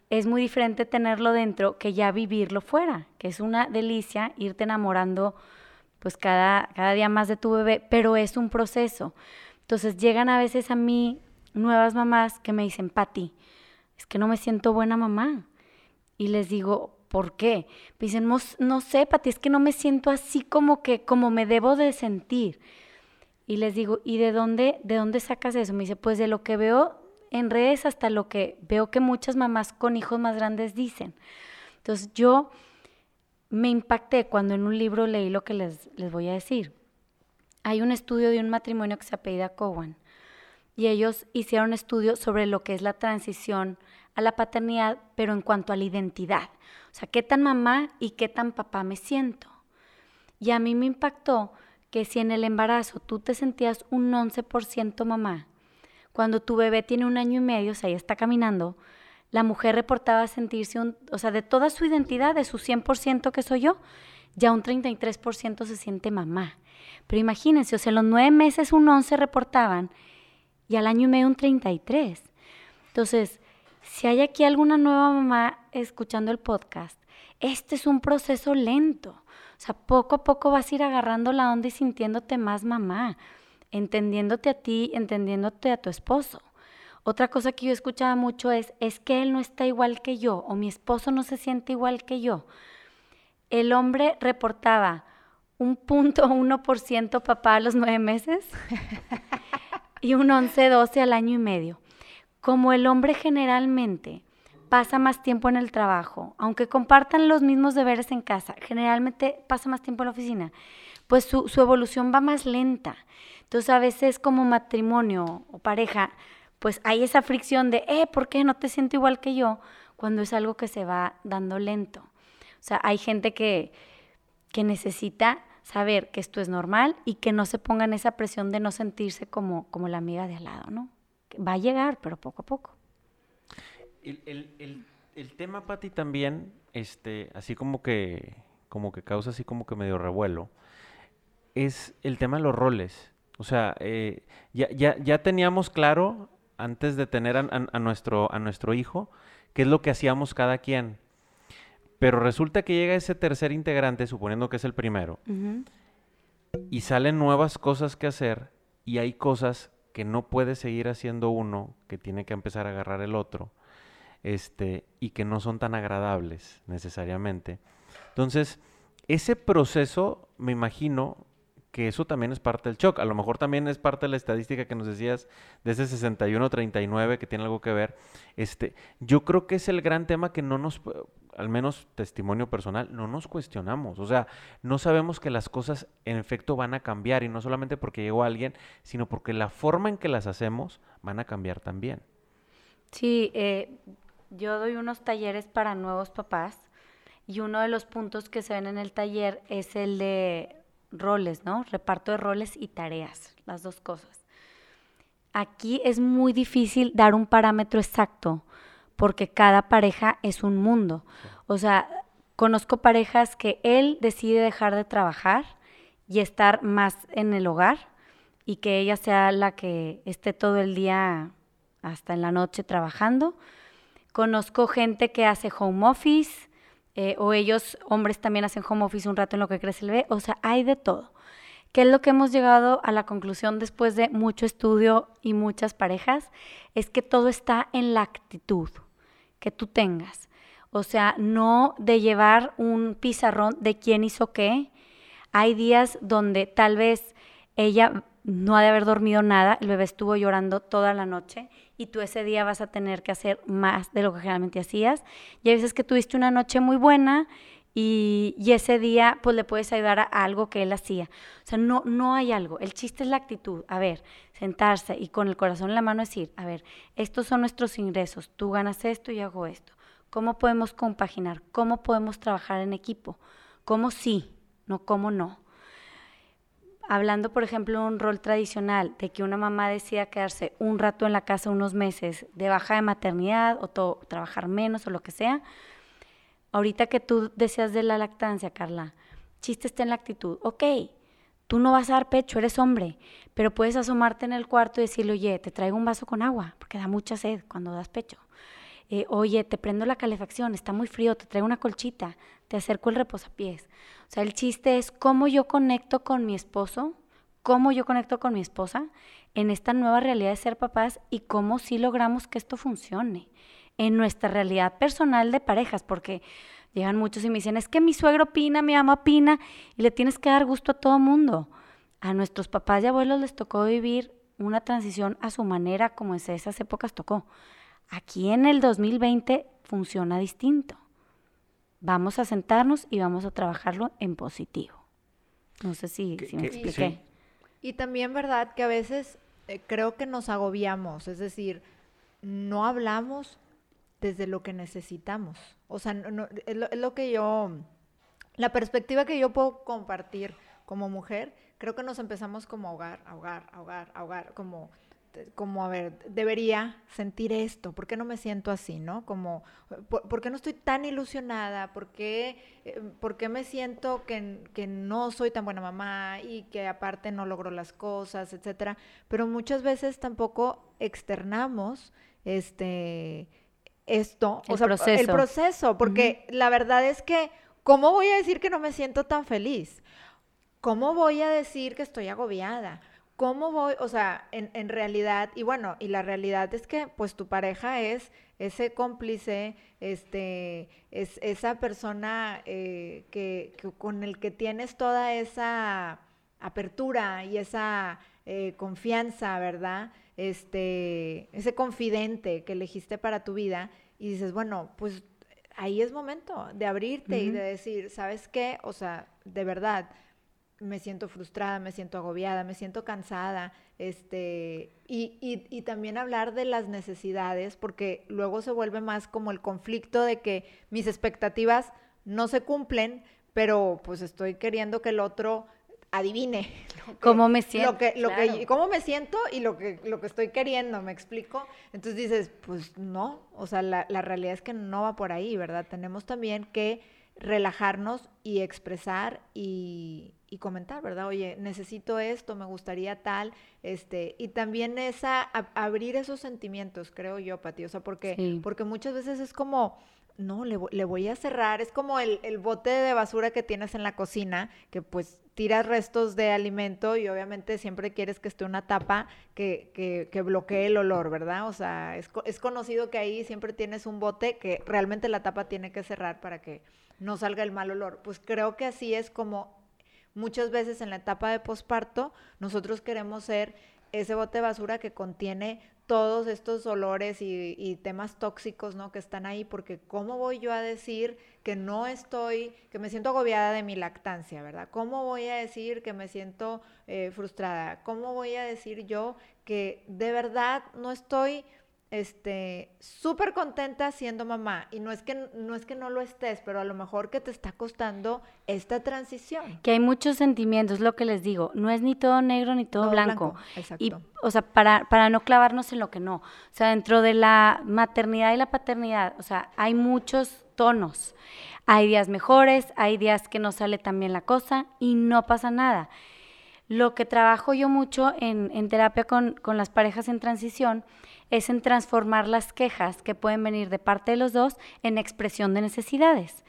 es muy diferente tenerlo dentro que ya vivirlo fuera, que es una delicia irte enamorando pues cada, cada día más de tu bebé, pero es un proceso. Entonces llegan a veces a mí nuevas mamás que me dicen, Pati, es que no me siento buena mamá. Y les digo, ¿por qué? Me dicen, no, sé, Pati, es que no me siento así como que, como me debo de sentir. Y les digo, ¿y de dónde, de dónde sacas eso? Me dice, pues de lo que veo en redes hasta lo que veo que muchas mamás con hijos más grandes dicen. Entonces yo me impacté cuando en un libro leí lo que les, les voy a decir. Hay un estudio de un matrimonio que se apellida Cowan y ellos hicieron un estudio sobre lo que es la transición a la paternidad, pero en cuanto a la identidad. O sea, qué tan mamá y qué tan papá me siento. Y a mí me impactó que si en el embarazo tú te sentías un 11% mamá, cuando tu bebé tiene un año y medio, o sea, ya está caminando, la mujer reportaba sentirse, un, o sea, de toda su identidad, de su 100% que soy yo, ya un 33% se siente mamá. Pero imagínense, o sea, en los nueve meses un 11 reportaban y al año y medio un 33. Entonces, si hay aquí alguna nueva mamá escuchando el podcast, este es un proceso lento. O sea, poco a poco vas a ir agarrando la onda y sintiéndote más mamá, entendiéndote a ti, entendiéndote a tu esposo. Otra cosa que yo escuchaba mucho es, es que él no está igual que yo o mi esposo no se siente igual que yo. El hombre reportaba un punto uno por ciento papá a los nueve meses y un 11, 12 al año y medio. Como el hombre generalmente pasa más tiempo en el trabajo, aunque compartan los mismos deberes en casa, generalmente pasa más tiempo en la oficina, pues su, su evolución va más lenta. Entonces a veces como matrimonio o pareja pues hay esa fricción de, eh, ¿por qué no te siento igual que yo? Cuando es algo que se va dando lento. O sea, hay gente que, que necesita saber que esto es normal y que no se pongan esa presión de no sentirse como, como la amiga de al lado, ¿no? Va a llegar, pero poco a poco. El, el, el, el tema, Pati, también, este, así como que, como que causa así como que medio revuelo, es el tema de los roles. O sea, eh, ya, ya, ya teníamos claro antes de tener a, nuestro, a nuestro hijo, qué es lo que hacíamos cada quien. Pero resulta que llega ese tercer integrante, suponiendo que es el primero, y salen nuevas cosas que hacer y hay cosas que no puede seguir haciendo uno, que tiene que empezar a agarrar el otro, este, y que no son tan agradables necesariamente. Entonces, ese proceso, me imagino, que eso también es parte del shock. A lo mejor también es parte de la estadística que nos decías de ese 61-39 que tiene algo que ver. Este, yo creo que es el gran tema que no nos, al menos testimonio personal, no nos cuestionamos. O sea, no sabemos que las cosas en efecto van a cambiar y no solamente porque llegó alguien, sino porque la forma en que las hacemos van a cambiar también. Sí, eh, yo doy unos talleres para nuevos papás y uno de los puntos que se ven en el taller es el de roles, ¿no? Reparto de roles y tareas, las dos cosas. Aquí es muy difícil dar un parámetro exacto porque cada pareja es un mundo. O sea, conozco parejas que él decide dejar de trabajar y estar más en el hogar y que ella sea la que esté todo el día hasta en la noche trabajando. Conozco gente que hace home office, eh, o ellos, hombres, también hacen home office un rato en lo que crece el bebé, o sea, hay de todo. ¿Qué es lo que hemos llegado a la conclusión después de mucho estudio y muchas parejas? Es que todo está en la actitud que tú tengas. O sea, no de llevar un pizarrón de quién hizo qué. Hay días donde tal vez ella no ha de haber dormido nada, el bebé estuvo llorando toda la noche y tú ese día vas a tener que hacer más de lo que generalmente hacías. Y hay veces que tuviste una noche muy buena y, ese día pues le puedes ayudar a, algo que él hacía. O sea, no, no hay algo. El chiste es la actitud. A ver, sentarse y con el corazón en la mano decir, a ver, estos son nuestros ingresos, tú ganas esto y hago esto. ¿Cómo podemos compaginar? ¿Cómo podemos trabajar en equipo? ¿Cómo sí? No, cómo no. Hablando, por ejemplo, un rol tradicional, de que una mamá decida quedarse un rato en la casa unos meses de baja de maternidad o trabajar menos o lo que sea, ahorita que tú decías de la lactancia, Carla, chiste está en la actitud, ok, tú no vas a dar pecho, eres hombre, pero puedes asomarte en el cuarto y decirle, oye, te traigo un vaso con agua, porque da mucha sed cuando das pecho. Eh, oye, te prendo la calefacción, está muy frío, te traigo una colchita, te acerco el reposapiés. O sea, el chiste es cómo yo conecto con mi esposo, cómo yo conecto con mi esposa en esta nueva realidad de ser papás y cómo sí logramos que esto funcione en nuestra realidad personal de parejas, porque llegan muchos y me dicen, es que mi suegro opina, mi mamá opina, y le tienes que dar gusto a todo mundo. A nuestros papás y abuelos les tocó vivir una transición a su manera, como en esas épocas tocó. Aquí en el 2020 funciona distinto. Vamos a sentarnos y vamos a trabajarlo en positivo. No sé si, me expliqué. Y también, ¿verdad? Que a veces eh, creo que nos agobiamos, es decir, no hablamos desde lo que necesitamos. O sea, es, lo, es, lo, que yo, la perspectiva que yo puedo compartir como mujer, creo que nos empezamos como a ahogar, ahogar, ahogar, ahogar, como como, a ver, debería sentir esto, ¿por qué no me siento así, no? Como, ¿por, qué no estoy tan ilusionada? ¿Por qué, eh, por qué me siento que, que, no soy tan buena mamá y que aparte no logro las cosas, etcétera? Pero muchas veces tampoco externamos este esto, el o sea, proceso. el proceso, porque la verdad es que, ¿cómo voy a decir que no me siento tan feliz? ¿Cómo voy a decir que estoy agobiada? ¿Cómo voy? O sea, en, en, realidad, y bueno, y la realidad es que pues tu pareja es ese cómplice, este, es esa persona eh, que, con el que tienes toda esa apertura y esa eh, confianza, ¿verdad? Este, ese confidente que elegiste para tu vida y dices, bueno, pues ahí es momento de abrirte y de decir, ¿sabes qué? O sea, de verdad, me siento frustrada, me siento agobiada, me siento cansada, este, y, y, y, también hablar de las necesidades, porque luego se vuelve más como el conflicto de que mis expectativas no se cumplen, pero pues estoy queriendo que el otro adivine cómo me siento. Lo que, lo que, cómo me siento y lo que, lo que estoy queriendo, ¿me explico? Entonces dices, pues no, o sea, la, la realidad es que no va por ahí, ¿verdad? Tenemos también que relajarnos y expresar y, y comentar, ¿verdad? Oye, necesito esto, me gustaría tal, este, y también esa, abrir esos sentimientos, creo yo, Pati, o sea, porque, porque muchas veces es como, no, le, le voy a cerrar, es como el, el, bote de basura que tienes en la cocina, que pues tiras restos de alimento y obviamente siempre quieres que esté una tapa que, que, que bloquee el olor, ¿verdad? O sea, es, es conocido que ahí siempre tienes un bote que realmente la tapa tiene que cerrar para que no salga el mal olor. Pues creo que así es como muchas veces en la etapa de posparto nosotros queremos ser ese bote de basura que contiene todos estos olores y, temas tóxicos, ¿no? Que están ahí, porque ¿cómo voy yo a decir que no estoy, que me siento agobiada de mi lactancia, ¿verdad? ¿Cómo voy a decir que me siento eh, frustrada? ¿Cómo voy a decir yo que de verdad no estoy este, súper contenta siendo mamá. Y no es, que, no es que no lo estés, pero a lo mejor que te está costando esta transición. Que hay muchos sentimientos, lo que les digo. No es ni todo negro ni todo, blanco. Y, o sea, para, para no clavarnos en lo que no. O sea, dentro de la maternidad y la paternidad, o sea, hay muchos tonos. Hay días mejores, hay días que no sale tan bien la cosa y no pasa nada. Lo que trabajo yo mucho en, terapia con, con las parejas en transición es en transformar las quejas que pueden venir de parte de los dos en expresión de necesidades.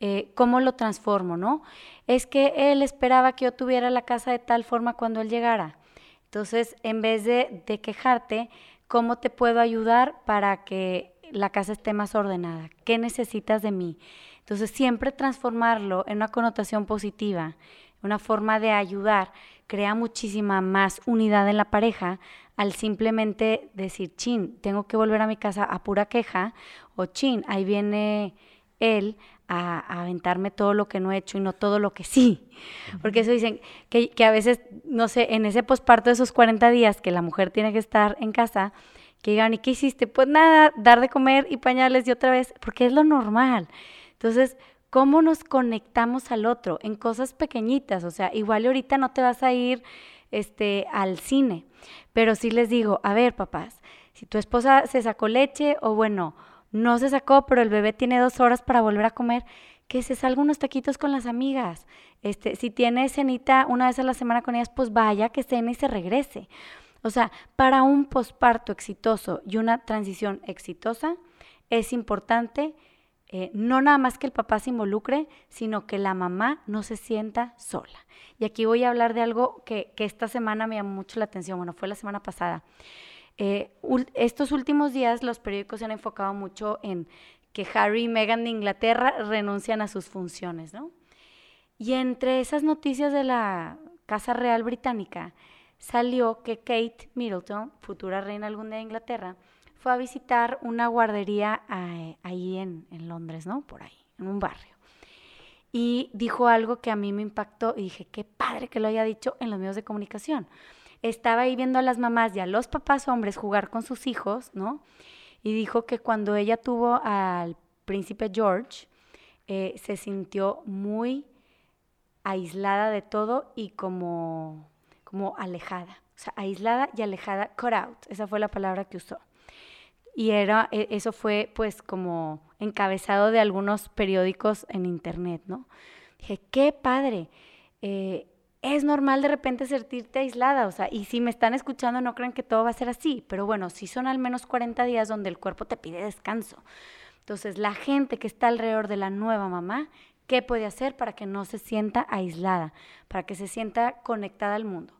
Eh, ¿Cómo lo transformo, no? Es que él esperaba que yo tuviera la casa de tal forma cuando él llegara. Entonces, en vez de, de quejarte, ¿cómo te puedo ayudar para que la casa esté más ordenada? ¿Qué necesitas de mí? Entonces, siempre transformarlo en una connotación positiva, una forma de ayudar, crea muchísima más unidad en la pareja al simplemente decir, chin, tengo que volver a mi casa a pura queja, o chin, ahí viene él a, aventarme todo lo que no he hecho y no todo lo que sí. Porque eso dicen que, que a veces, no sé, en ese posparto de esos 40 días que la mujer tiene que estar en casa, que digan, ¿y qué hiciste? Pues nada, dar de comer y pañales y otra vez, porque es lo normal. Entonces, cómo nos conectamos al otro en cosas pequeñitas. O sea, igual ahorita no te vas a ir este, al cine, pero sí les digo, a ver, papás, si tu esposa se sacó leche o bueno, no se sacó, pero el bebé tiene dos horas para volver a comer, que se salga unos taquitos con las amigas. Este, si tiene cenita una vez a la semana con ellas, pues vaya, que cene y se regrese. O sea, para un posparto exitoso y una transición exitosa, es importante eh, no nada más que el papá se involucre, sino que la mamá no se sienta sola. Y aquí voy a hablar de algo que, esta semana me llamó mucho la atención, bueno, fue la semana pasada. Eh, estos últimos días los periódicos se han enfocado mucho en que Harry y Meghan de Inglaterra renuncian a sus funciones, ¿no? Y entre esas noticias de la Casa Real Británica salió que Kate Middleton, futura reina algún de Inglaterra, fue a visitar una guardería eh, ahí en, Londres, ¿no? Por ahí, en un barrio. Y dijo algo que a mí me impactó y dije, qué padre que lo haya dicho en los medios de comunicación. Estaba ahí viendo a las mamás y a los papás hombres jugar con sus hijos, ¿no? Y dijo que cuando ella tuvo al príncipe George, eh, se sintió muy aislada de todo y como, como alejada. O sea, aislada y alejada, cut out. Esa fue la palabra que usó y era, e, eso fue pues como encabezado de algunos periódicos en internet, ¿no? Dije, qué padre. Eh, es normal de repente sentirte aislada, o sea, y si me están escuchando no crean que todo va a ser así, pero bueno, sí son al menos 40 días donde el cuerpo te pide descanso. Entonces, la gente que está alrededor de la nueva mamá, ¿qué puede hacer para que no se sienta aislada, para que se sienta conectada al mundo?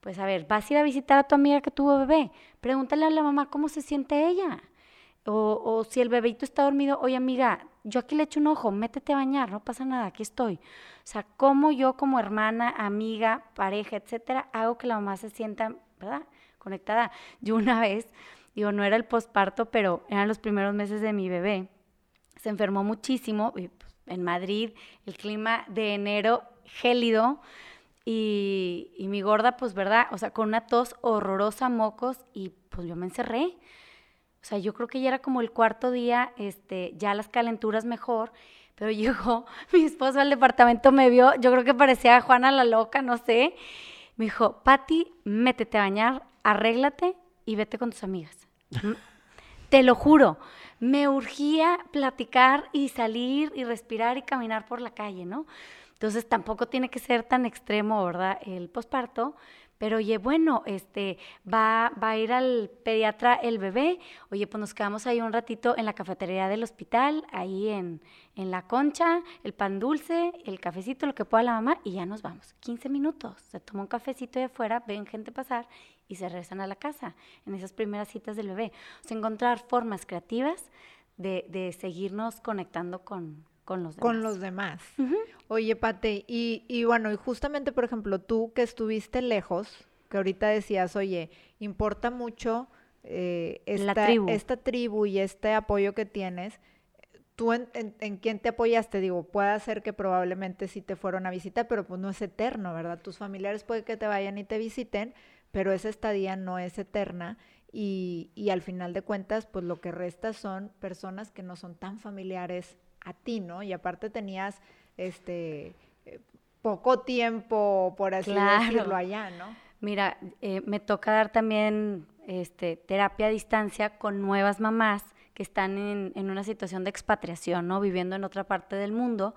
Pues a ver, vas a ir a visitar a tu amiga que tuvo bebé, pregúntale a la mamá cómo se siente ella. O, o si el bebito está dormido, oye amiga, yo aquí le echo un ojo, métete a bañar, no pasa nada, aquí estoy. O sea, cómo yo como hermana, amiga, pareja, etcétera, hago que la mamá se sienta, ¿verdad? Conectada. Yo una vez, digo, no era el posparto, pero eran los primeros meses de mi bebé. Se enfermó muchísimo, pues, en Madrid, el clima de enero gélido, y, y, mi gorda, pues, ¿verdad? O sea, con una tos horrorosa, mocos, y pues yo me encerré. O sea, yo creo que ya era como el cuarto día, este, ya las calenturas mejor, pero llegó mi esposo al departamento, me vio, yo creo que parecía Juana la loca, no sé. Me dijo, Patti, métete a bañar, arréglate y vete con tus amigas. Te lo juro, me urgía platicar y salir y respirar y caminar por la calle, ¿no? Entonces tampoco tiene que ser tan extremo, ¿verdad? El posparto. Pero oye, bueno, este, va, va a ir al pediatra el bebé. Oye, pues nos quedamos ahí un ratito en la cafetería del hospital, ahí en, en la concha, el pan dulce, el cafecito, lo que pueda la mamá, y ya nos vamos. 15 minutos. Se toma un cafecito de afuera, ven gente pasar y se regresan a la casa en esas primeras citas del bebé. O sea, encontrar formas creativas de, de seguirnos conectando con, con los demás. Con los demás. Oye, Pate, y, y bueno, y justamente, por ejemplo, tú que estuviste lejos, que ahorita decías, oye, importa mucho eh, esta, tribu. esta tribu y este apoyo que tienes. ¿Tú en, en, quién te apoyaste? Digo, puede ser que probablemente sí te fueron a visitar, pero pues no es eterno, ¿verdad? Tus familiares puede que te vayan y te visiten, pero esa estadía no es eterna y, y al final de cuentas, pues lo que resta son personas que no son tan familiares a ti, ¿no? Y aparte tenías este eh, poco tiempo, por así decirlo, allá, ¿no? Mira, eh, me toca dar también este, terapia a distancia con nuevas mamás que están en, en, una situación de expatriación, ¿no? Viviendo en otra parte del mundo.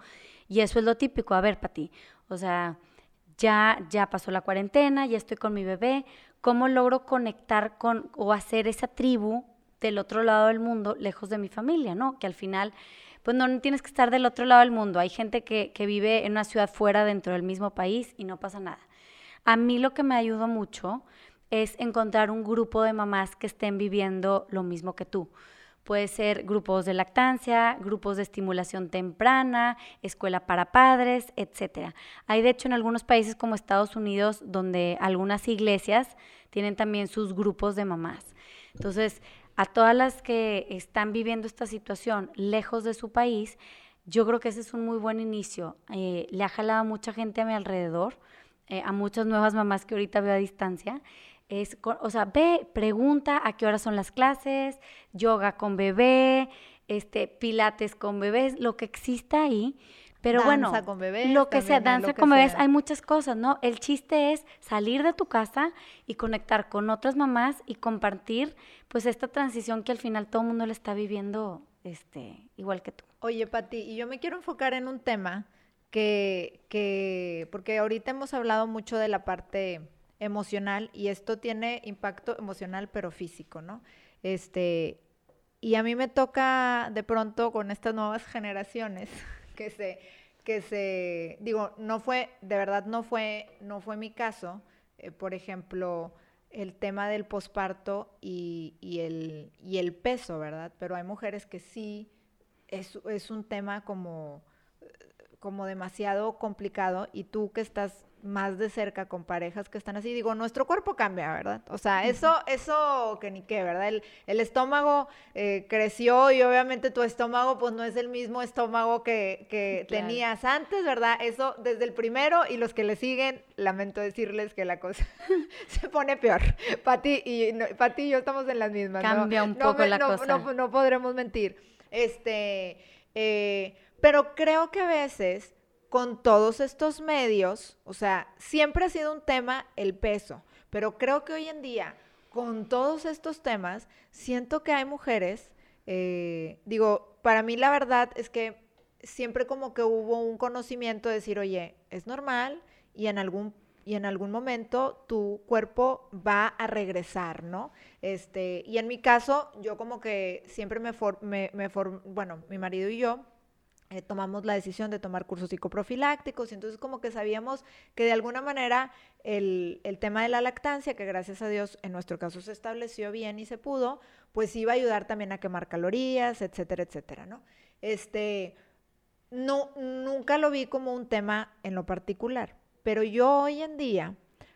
Y eso es lo típico. A ver, Pati, o sea, ya, ya pasó la cuarentena, ya estoy con mi bebé. ¿Cómo logro conectar con o hacer esa tribu del otro lado del mundo, lejos de mi familia, ¿no? Que al final pues no tienes que estar del otro lado del mundo. Hay gente que, vive en una ciudad fuera dentro del mismo país y no pasa nada. A mí lo que me ayudó mucho es encontrar un grupo de mamás que estén viviendo lo mismo que tú. Puede ser grupos de lactancia, grupos de estimulación temprana, escuela para padres, etc. Hay de hecho en algunos países como Estados Unidos donde algunas iglesias tienen también sus grupos de mamás. Entonces, a todas las que están viviendo esta situación lejos de su país, yo creo que ese es un muy buen inicio. Eh, le ha jalado a mucha gente a mi alrededor, eh, a muchas nuevas mamás que ahorita veo a distancia. Es, o sea, ve, pregunta a qué horas son las clases, yoga con bebé, este, pilates con bebés, lo que exista ahí. Pero Danza bueno, con bebés, lo que sea, danza que con bebés, sea. hay muchas cosas, ¿no? El chiste es salir de tu casa y conectar con otras mamás y compartir, pues, esta transición que al final todo el mundo le está viviendo, este, igual que tú. Oye, Pati, y yo me quiero enfocar en un tema que, que, porque ahorita hemos hablado mucho de la parte emocional y esto tiene impacto emocional pero físico, ¿no? Este, y a mí me toca de pronto con estas nuevas generaciones que se, que se, digo, no fue, de verdad no fue, no fue mi caso, eh, por ejemplo, el tema del posparto y, y el, y el peso, ¿verdad? Pero hay mujeres que sí es, es un tema como, como demasiado complicado y tú que estás más de cerca con parejas que están así, digo, nuestro cuerpo cambia, ¿verdad? O sea, eso, eso que ni qué, ¿verdad? El, el estómago eh, creció y obviamente tu estómago pues no es el mismo estómago que, que Claro. tenías antes, ¿verdad? Eso desde el primero y los que le siguen, lamento decirles que la cosa se pone peor. Pati y, no, Pati y yo estamos en las mismas. ¿no? Cambia un No poco me- la no- cosa. no- no podremos mentir. Este, eh, pero creo que a veces con todos estos medios, o sea, siempre ha sido un tema el peso, pero creo que hoy en día, con todos estos temas, siento que hay mujeres, eh, digo, para mí la verdad es que siempre como que hubo un conocimiento de decir, oye, es normal y en algún y en algún momento tu cuerpo va a regresar, ¿no? Este, y en mi caso, yo como que siempre me, for- me, me for- bueno, mi marido y yo eh, tomamos la decisión de tomar cursos psicoprofilácticos y entonces como que sabíamos que de alguna manera el, el tema de la lactancia, que gracias a Dios en nuestro caso se estableció bien y se pudo, pues iba a ayudar también a quemar calorías, etcétera, etcétera, ¿no? Este, no, nunca lo vi como un tema en lo particular, pero yo hoy en día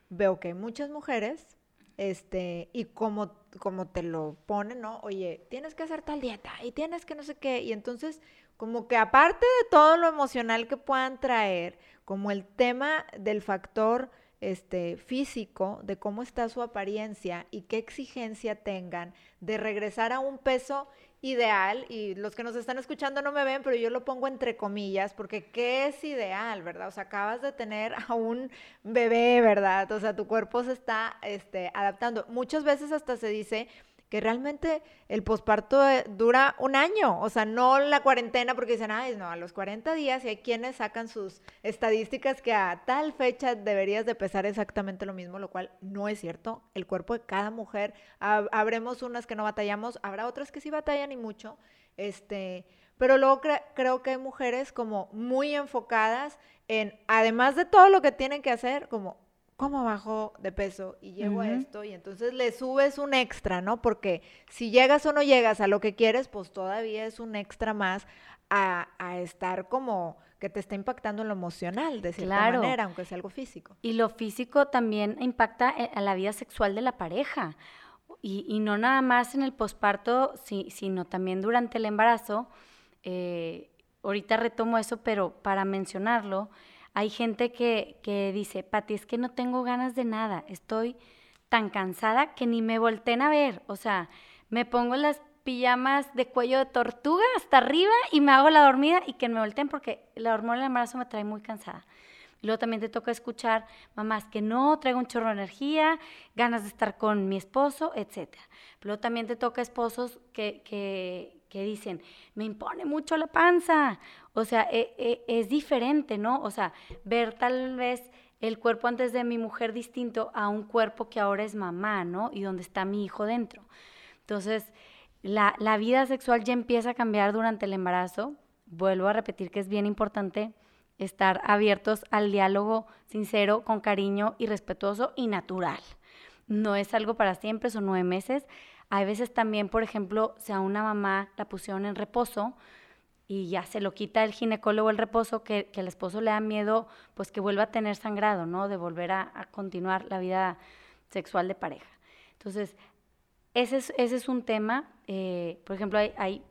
veo que muchas mujeres, este, y como, como te lo ponen, ¿no? Oye, tienes que hacer tal dieta y tienes que no sé qué, y entonces como que aparte de todo lo emocional que puedan traer, como el tema del factor este, físico, de cómo está su apariencia y qué exigencia tengan de regresar a un peso ideal, y los que nos están escuchando no me ven, pero yo lo pongo entre comillas, porque ¿qué es ideal, verdad? O sea, acabas de tener a un bebé, ¿verdad? O sea, tu cuerpo se está este, adaptando. Muchas veces hasta se dice que realmente el posparto eh, dura un año, o sea, no la cuarentena, porque dicen, ay, no, a los 40 días, y hay quienes sacan sus estadísticas que a tal fecha deberías de pesar exactamente lo mismo, lo cual no es cierto. El cuerpo de cada mujer, hab- habremos unas que no batallamos, habrá otras que sí batallan y mucho, este, pero luego cre- creo que hay mujeres como muy enfocadas en, además de todo lo que tienen que hacer, como cómo bajo de peso y llego a Ujú. esto y entonces le subes un extra, ¿no? Porque si llegas o no llegas a lo que quieres, pues todavía es un extra más a, a estar como que te está impactando en lo emocional, de cierta Claro. manera, aunque sea algo físico. Y lo físico también impacta eh, a la vida sexual de la pareja. Y, y no nada más en el posparto, si- sino también durante el embarazo. Eh, ahorita retomo eso, pero para mencionarlo, hay gente que, que dice, Pati, es que no tengo ganas de nada, estoy tan cansada que ni me volteen a ver. O sea, me pongo las pijamas de cuello de tortuga hasta arriba y me hago la dormida y que me volteen porque la hormona del embarazo me trae muy cansada. Luego también te toca escuchar mamás que no, traigo un chorro de energía, ganas de estar con mi esposo, etc. Luego también te toca esposos que, que, que dicen, me impone mucho la panza. O sea, e- e- es diferente, ¿no? O sea, ver tal vez el cuerpo antes de mi mujer distinto a un cuerpo que ahora es mamá, ¿no? Y donde está mi hijo dentro. Entonces, la, la vida sexual ya empieza a cambiar durante el embarazo. Vuelvo a repetir que es bien importante estar abiertos al diálogo sincero, con cariño y respetuoso y natural. No es algo para siempre, son nueve meses. Hay veces también, por ejemplo, si a una mamá la pusieron en reposo y ya se lo quita el ginecólogo el reposo, que, que el esposo le da miedo, pues que vuelva a tener sangrado, ¿no? De volver a, continuar la vida sexual de pareja. Entonces, ese es, ese es un tema. eh, por ejemplo, hay, hay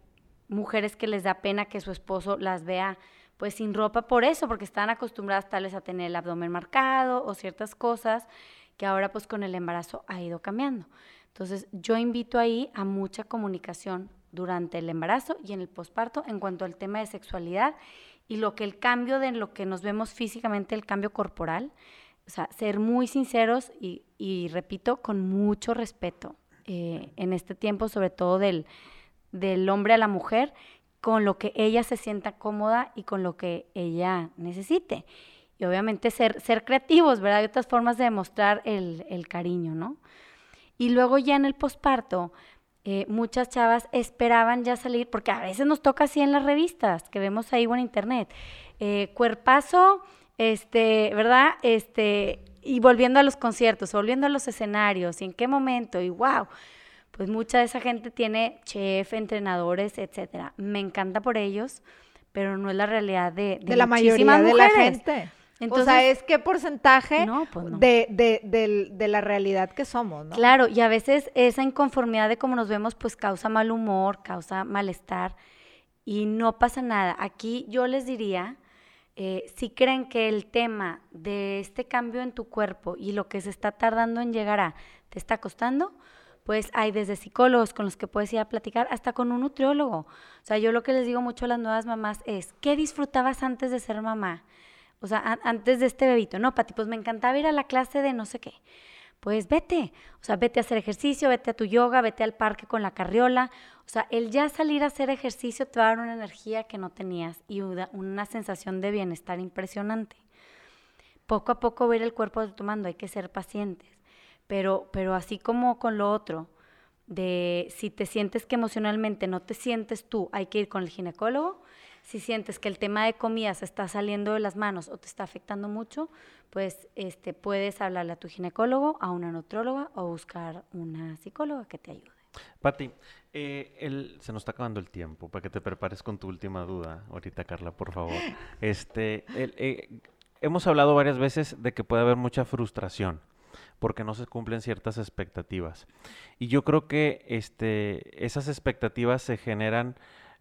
mujeres que les da pena que su esposo las vea pues sin ropa por eso, porque están acostumbradas tal vez a tener el abdomen marcado o ciertas cosas que ahora pues con el embarazo ha ido cambiando. Entonces yo invito ahí a mucha comunicación durante el embarazo y en el posparto en cuanto al tema de sexualidad y lo que el cambio de lo que nos vemos físicamente, el cambio corporal, o sea, ser muy sinceros y, repito, con mucho respeto eh, en este tiempo, sobre todo del, del hombre a la mujer, con lo que ella se sienta cómoda y con lo que ella necesite. Y obviamente ser, ser creativos, ¿verdad? Hay otras formas de demostrar el, el cariño, ¿no? Y luego ya en el posparto, eh, muchas chavas esperaban ya salir, porque a veces nos toca así en las revistas que vemos ahí o en internet, eh, cuerpazo, este, ¿verdad? Este, y volviendo a los conciertos, volviendo a los escenarios, y en qué momento, y wow, pues mucha de esa gente tiene chef, entrenadores, etcétera. Me encanta por ellos, pero no es la realidad de, de, la mayoría de la gente. O sea, es qué porcentaje pues de, de, la realidad que somos, ¿no? Claro, y a veces esa inconformidad de cómo nos vemos, pues causa mal humor, causa malestar, y no pasa nada. Aquí yo les diría, eh, si creen que el tema de este cambio en tu cuerpo y lo que se está tardando en llegar a te está costando, pues hay desde psicólogos con los que puedes ir a platicar hasta con un nutriólogo. O sea, yo lo que les digo mucho a las nuevas mamás es, ¿qué disfrutabas antes de ser mamá? O sea, antes de este bebito, no, Pati, pues me encantaba ir a la clase de no sé qué. Pues vete, o sea, vete a hacer ejercicio, vete a tu yoga, vete al parque con la carriola. O sea, el ya salir a hacer ejercicio te va a dar una energía que no tenías y una sensación de bienestar impresionante. Poco a poco ver el cuerpo tomando, hay que ser pacientes. Pero, pero así como con lo otro, de si te sientes que emocionalmente no te sientes tú, hay que ir con el ginecólogo si sientes que el tema de comida se está saliendo de las manos o te está afectando mucho, pues este, puedes hablarle a tu ginecólogo, a una nutróloga o buscar una psicóloga que te ayude. Pati, eh, se nos está acabando el tiempo para que te prepares con tu última duda. Ahorita, Carla, por favor. Este, eh, hemos hablado varias veces de que puede haber mucha frustración porque no se cumplen ciertas expectativas. Y yo creo que este, esas expectativas se generan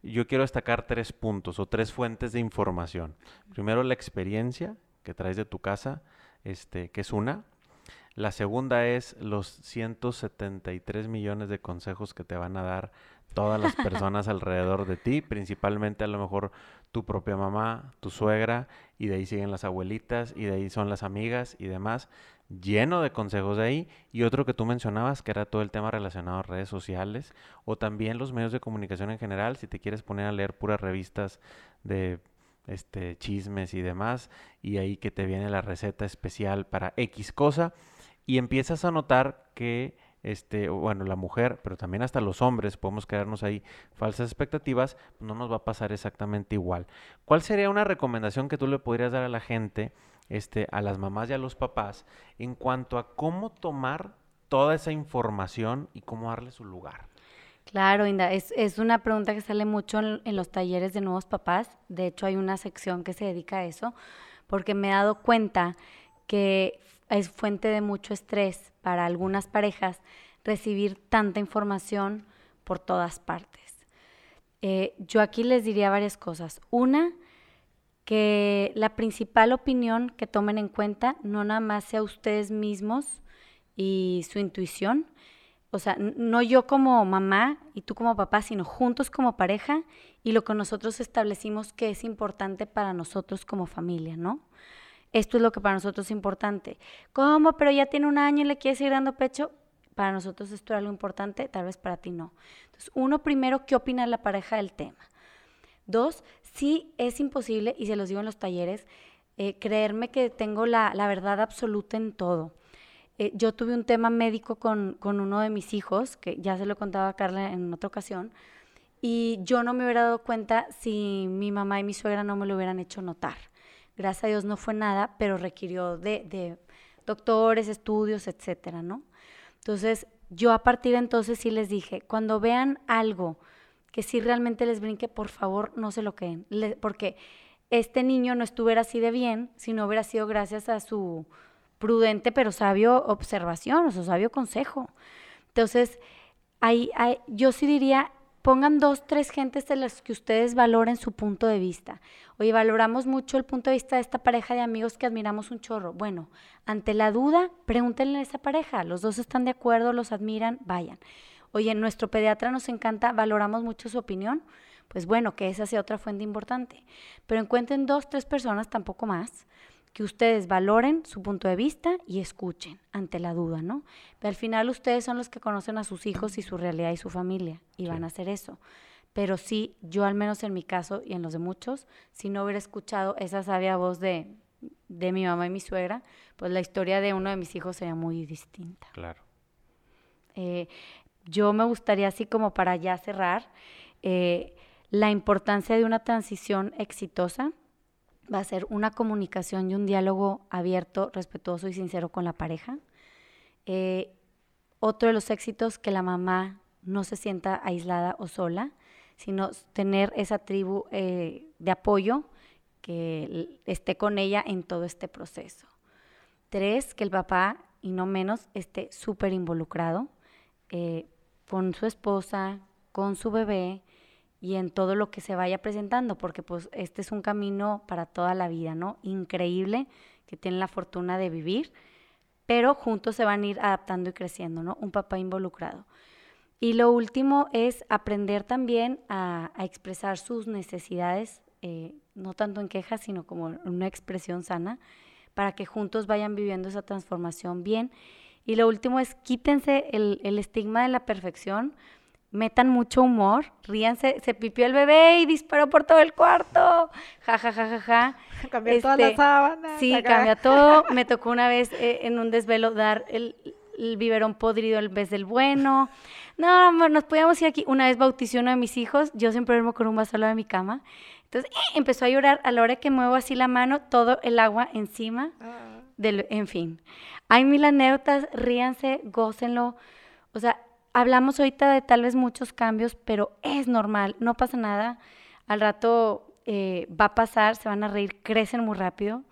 yo quiero destacar tres puntos o tres fuentes de información. Primero, la experiencia que traes de tu casa, este, que es una. La segunda es los 173 millones de consejos que te van a dar todas las personas alrededor de ti, principalmente a lo mejor tu propia mamá, tu suegra, y de ahí siguen las abuelitas, y de ahí son las amigas y demás lleno de consejos de ahí. Y otro que tú mencionabas, que era todo el tema relacionado a redes sociales o también los medios de comunicación en general. Si te quieres poner a leer puras revistas de este, chismes y demás, y ahí que te viene la receta especial para X cosa, y empiezas a notar que este, bueno, la mujer, pero también hasta los hombres, podemos quedarnos ahí falsas expectativas, no nos va a pasar exactamente igual. ¿Cuál sería una recomendación que tú le podrías dar a la gente este, a las mamás y a los papás en cuanto a cómo tomar toda esa información y cómo darle su lugar. Claro, Inda, es, una pregunta que sale mucho en, los talleres de nuevos papás. De hecho, hay una sección que se dedica a eso, porque me he dado cuenta que es fuente de mucho estrés para algunas parejas recibir tanta información por todas partes. Eh, yo aquí les diría varias cosas. Una, que la principal opinión que tomen en cuenta no nada más sea ustedes mismos y su intuición, o sea, no yo como mamá y tú como papá, sino juntos como pareja y lo que nosotros establecimos que es importante para nosotros como familia, ¿no? Esto es lo que para nosotros es importante. ¿Cómo? Pero ya tiene un año y le quieres ir dando pecho. Para nosotros esto es algo importante, tal vez para ti no. Entonces, uno primero, ¿qué opina la pareja del tema? Dos, sí es imposible, y se los digo en los talleres, eh, creerme que tengo la, verdad absoluta en todo. Eh, yo tuve un tema médico con, uno de mis hijos, que ya se lo contaba a Carla en otra ocasión, y yo no me hubiera dado cuenta si mi mamá y mi suegra no me lo hubieran hecho notar. Gracias a Dios no fue nada, pero requirió de, de doctores, estudios, etcétera, ¿no? Entonces, yo a partir de entonces sí les dije, cuando vean algo que si realmente les brinque, por favor, no se lo queden. porque este niño no estuviera así de bien si no hubiera sido gracias a su prudente pero sabio observación, o su sabio consejo. Entonces, ahí, yo sí diría, pongan dos, tres gentes de las que ustedes valoren su punto de vista. Oye, valoramos mucho el punto de vista de esta pareja de amigos que admiramos un chorro. Bueno, ante la duda, pregúntenle a esa pareja. Los dos están de acuerdo, los admiran, vayan oye, nuestro pediatra nos encanta, valoramos mucho su opinión, pues bueno, que esa sea otra fuente importante. Pero encuentren dos, tres personas, tampoco más, que ustedes valoren su punto de vista y escuchen ante la duda, ¿no? Pero al final ustedes son los que conocen a sus hijos y su realidad y su familia y van a hacer eso. Pero sí, yo al menos en mi caso y en los de muchos, si no hubiera escuchado esa sabia voz de, de mi mamá y mi suegra, pues la historia de uno de mis hijos sería muy distinta. Claro. Eh, yo me gustaría, así como para ya cerrar, eh, la importancia de una transición exitosa va a ser una comunicación y un diálogo abierto, respetuoso y sincero con la pareja. Eh, otro de los éxitos, que la mamá no se sienta aislada o sola, sino tener esa tribu de apoyo que esté con ella en todo este proceso. Tres, que el papá, y no menos, esté súper involucrado eh, con su esposa, con su bebé y en todo lo que se vaya presentando, porque pues este es un camino para toda la vida, ¿no? Increíble que tienen la fortuna de vivir, pero juntos se van a ir adaptando y creciendo, ¿no? Un papá involucrado. Y lo último es aprender también a, expresar sus necesidades eh, no tanto en quejas, sino como una expresión sana, para que juntos vayan viviendo esa transformación bien. Y lo último es quítense el, estigma de la perfección, metan mucho humor, ríanse, se pipió el bebé y disparó por todo el cuarto, ja, ja, ja, ja, ja. Cambió todas las este, sábanas. Sí, cambia todo. Me tocó una vez eh, en un desvelo dar el, el biberón podrido en vez del bueno. No, nos podíamos ir aquí. Una vez bauticé uno de mis hijos, yo siempre duermo con un vaso al lado de mi cama. Entonces ¡eh! empezó a llorar a la hora que muevo así la mano, todo el agua encima. Ah. En fin, hay mil anécdotas, ríanse, gócenlo. O sea, hablamos ahorita de tal vez muchos cambios, pero es normal, no pasa nada. Al rato eh, va a pasar, se van a reír, crecen muy rápido.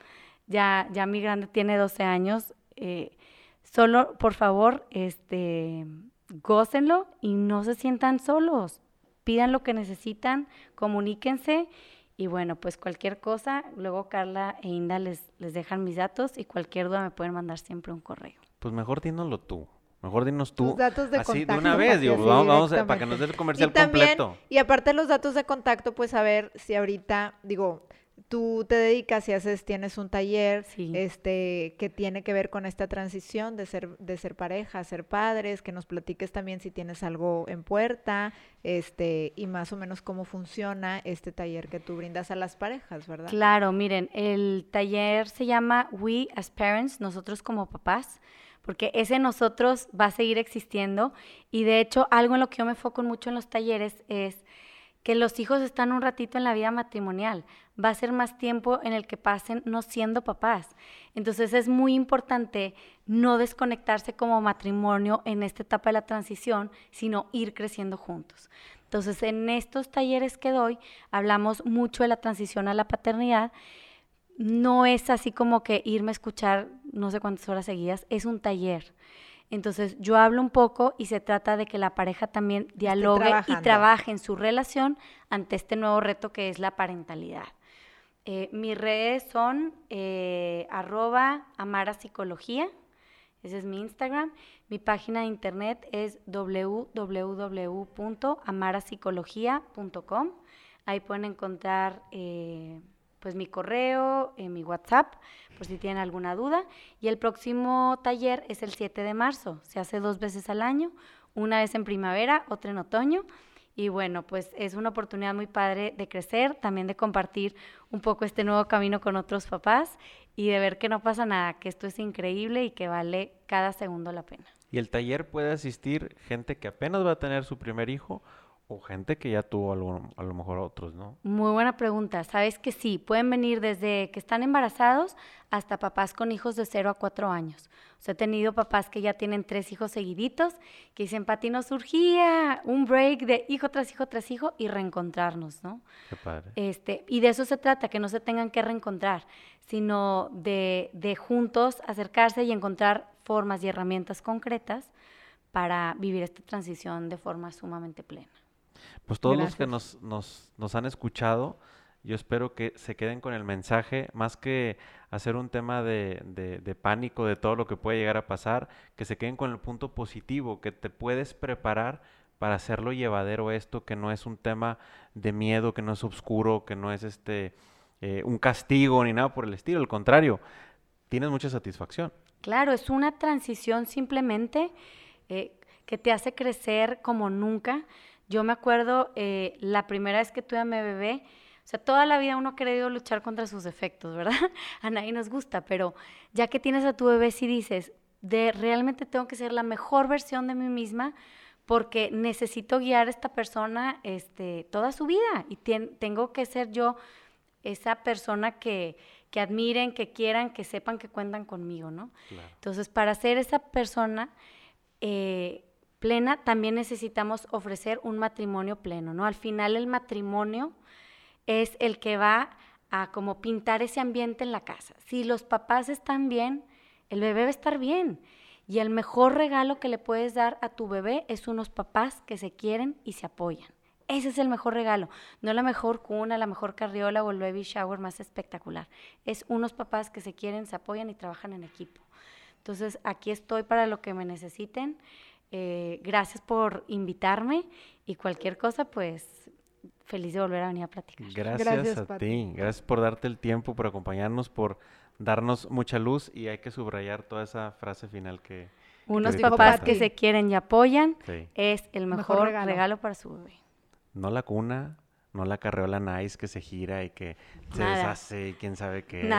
Ya, ya mi grande tiene 12 años. Eh, solo, por favor, este, gócenlo y no se sientan solos pidan lo que necesitan, comuníquense y bueno, pues cualquier cosa, luego Carla e Inda les, les dejan mis datos y cualquier duda me pueden mandar siempre un correo. Pues mejor dínoslo tú. Mejor dinos tú. Los datos de así, de una vez, digo, vamos, para que nos dé el comercial completo. Y aparte los datos de contacto, pues a ver si ahorita, digo, tú te dedicas y haces, tienes un taller este, que tiene que ver con esta transición de ser, de ser pareja ser padres, que nos platiques también si tienes algo en puerta, este, y más o menos cómo funciona este taller que tú brindas a las parejas, ¿verdad? Claro, miren, el taller se llama We as Parents, nosotros como papás porque ese nosotros va a seguir existiendo y de hecho algo en lo que yo me enfoco mucho en los talleres es que los hijos están un ratito en la vida matrimonial, va a ser más tiempo en el que pasen no siendo papás. Entonces es muy importante no desconectarse como matrimonio en esta etapa de la transición, sino ir creciendo juntos. Entonces en estos talleres que doy hablamos mucho de la transición a la paternidad. No es así como que irme a escuchar no sé cuántas horas seguidas, es un taller entonces yo hablo un poco y se trata de que la pareja también dialogue y trabaje en su relación ante este nuevo reto que es la parentalidad. Eh, mis redes son eh, arroba ese es mi Instagram. Mi página de internet es www.amarapsicología.com. Ahí pueden encontrar eh, pues mi correo, en mi WhatsApp, por si tienen alguna duda. Y el próximo taller es el 7 de marzo. Se hace dos veces al año, una vez en primavera, otra en otoño. Y bueno, pues es una oportunidad muy padre de crecer, también de compartir un poco este nuevo camino con otros papás y de ver que no pasa nada, que esto es increíble y que vale cada segundo la pena. ¿Y el taller puede asistir gente que apenas va a tener su primer hijo o gente que ya tuvo algo, a lo mejor otros, ¿no? Muy buena pregunta. Sabes que sí, pueden venir desde que están embarazados hasta papás con hijos de 0 a 4 años. O sea, he tenido papás que ya tienen tres hijos seguiditos, que dicen, Pati, nos surgía un break de hijo tras hijo tras hijo y reencontrarnos, ¿no? Qué padre. Este, y de eso se trata, que no se tengan que reencontrar, sino de, de juntos acercarse y encontrar formas y herramientas concretas para vivir esta transición de forma sumamente plena. Pues todos los que nos, nos, nos han escuchado, Yo espero que se queden con el mensaje, más que hacer un tema de, de, pánico de todo lo que puede llegar a pasar, que se queden con el punto positivo, que te puedes preparar para hacerlo llevadero esto, que no es un tema de miedo, que no es oscuro, que no es este eh, un castigo ni nada por el estilo, al contrario, tienes mucha satisfacción. Claro, es una transición simplemente eh, que te hace crecer como nunca. Yo me acuerdo eh, la primera vez que tuve a mi bebé, o sea, toda la vida uno ha querido luchar contra sus defectos, ¿verdad? A nadie nos gusta, pero ya que tienes a tu bebé, si dices, de realmente tengo que ser la mejor versión de mí misma, porque necesito guiar a esta persona este, toda su vida y tengo que ser yo esa persona que, que, admiren, que quieran, que sepan que cuentan conmigo, ¿no? Entonces, para ser esa persona eh, plena, también necesitamos ofrecer un matrimonio pleno, ¿no? Al final el matrimonio es el que va a como pintar ese ambiente en la casa. Si los papás están bien, el bebé va a estar bien. Y el mejor regalo que le puedes dar a tu bebé es unos papás que se quieren y se apoyan. Ese es el mejor regalo, no la mejor cuna, la mejor carriola o el baby shower más espectacular. Es unos papás que se quieren, se apoyan y trabajan en equipo. Entonces, aquí estoy para lo que me necesiten. Eh, gracias por invitarme y cualquier cosa, pues feliz de volver a venir a platicar. Gracias, a ti, gracias por darte el tiempo, por acompañarnos, por darnos mucha luz y hay que subrayar toda esa frase final que... Unos papás que se quieren y apoyan es el mejor, regalo. para su bebé. No la cuna, no la carreola nice que se gira y que se deshace y quién sabe qué.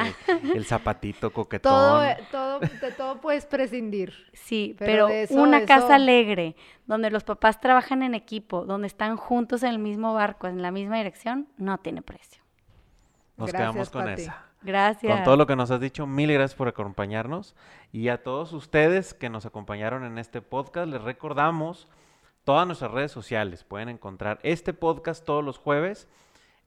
El zapatito coquetón. Todo, todo, de todo puedes prescindir. Sí, pero, una casa alegre, donde los papás trabajan en equipo, donde están juntos en el mismo barco, en la misma dirección, no tiene precio. Nos quedamos con esa. Gracias. Con todo lo que nos has dicho, mil gracias por acompañarnos. Y a todos ustedes que nos acompañaron en este podcast, les recordamos todas nuestras redes sociales. Pueden encontrar este podcast todos los jueves.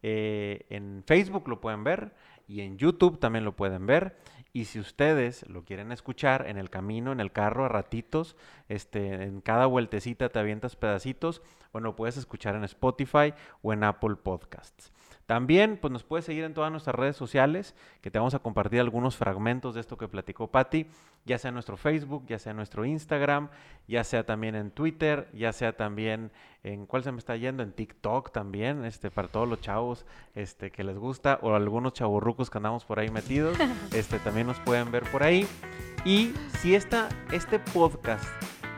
Eh, en Facebook lo pueden ver y en YouTube también lo pueden ver. Y si ustedes lo quieren escuchar en el camino, en el carro, a ratitos, este, en cada vueltecita te avientas pedacitos, bueno, puedes escuchar en Spotify o en Apple Podcasts. También pues nos puedes seguir en todas nuestras redes sociales, que te vamos a compartir algunos fragmentos de esto que platicó Patti, ya sea en nuestro Facebook, ya sea en nuestro Instagram, ya sea también en Twitter, ya sea también en cuál se me está yendo, en TikTok también, este, para todos los chavos este, que les gusta, o algunos chaburrucos que andamos por ahí metidos, este, también nos pueden ver por ahí. Y si esta, este podcast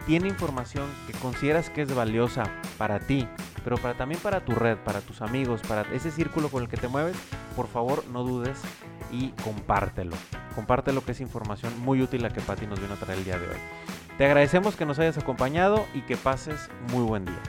tiene información que consideras que es valiosa para ti, pero para, también para tu red, para tus amigos, para ese círculo con el que te mueves, por favor no dudes y compártelo. Compártelo que es información muy útil la que Patti nos vino a traer el día de hoy. Te agradecemos que nos hayas acompañado y que pases muy buen día.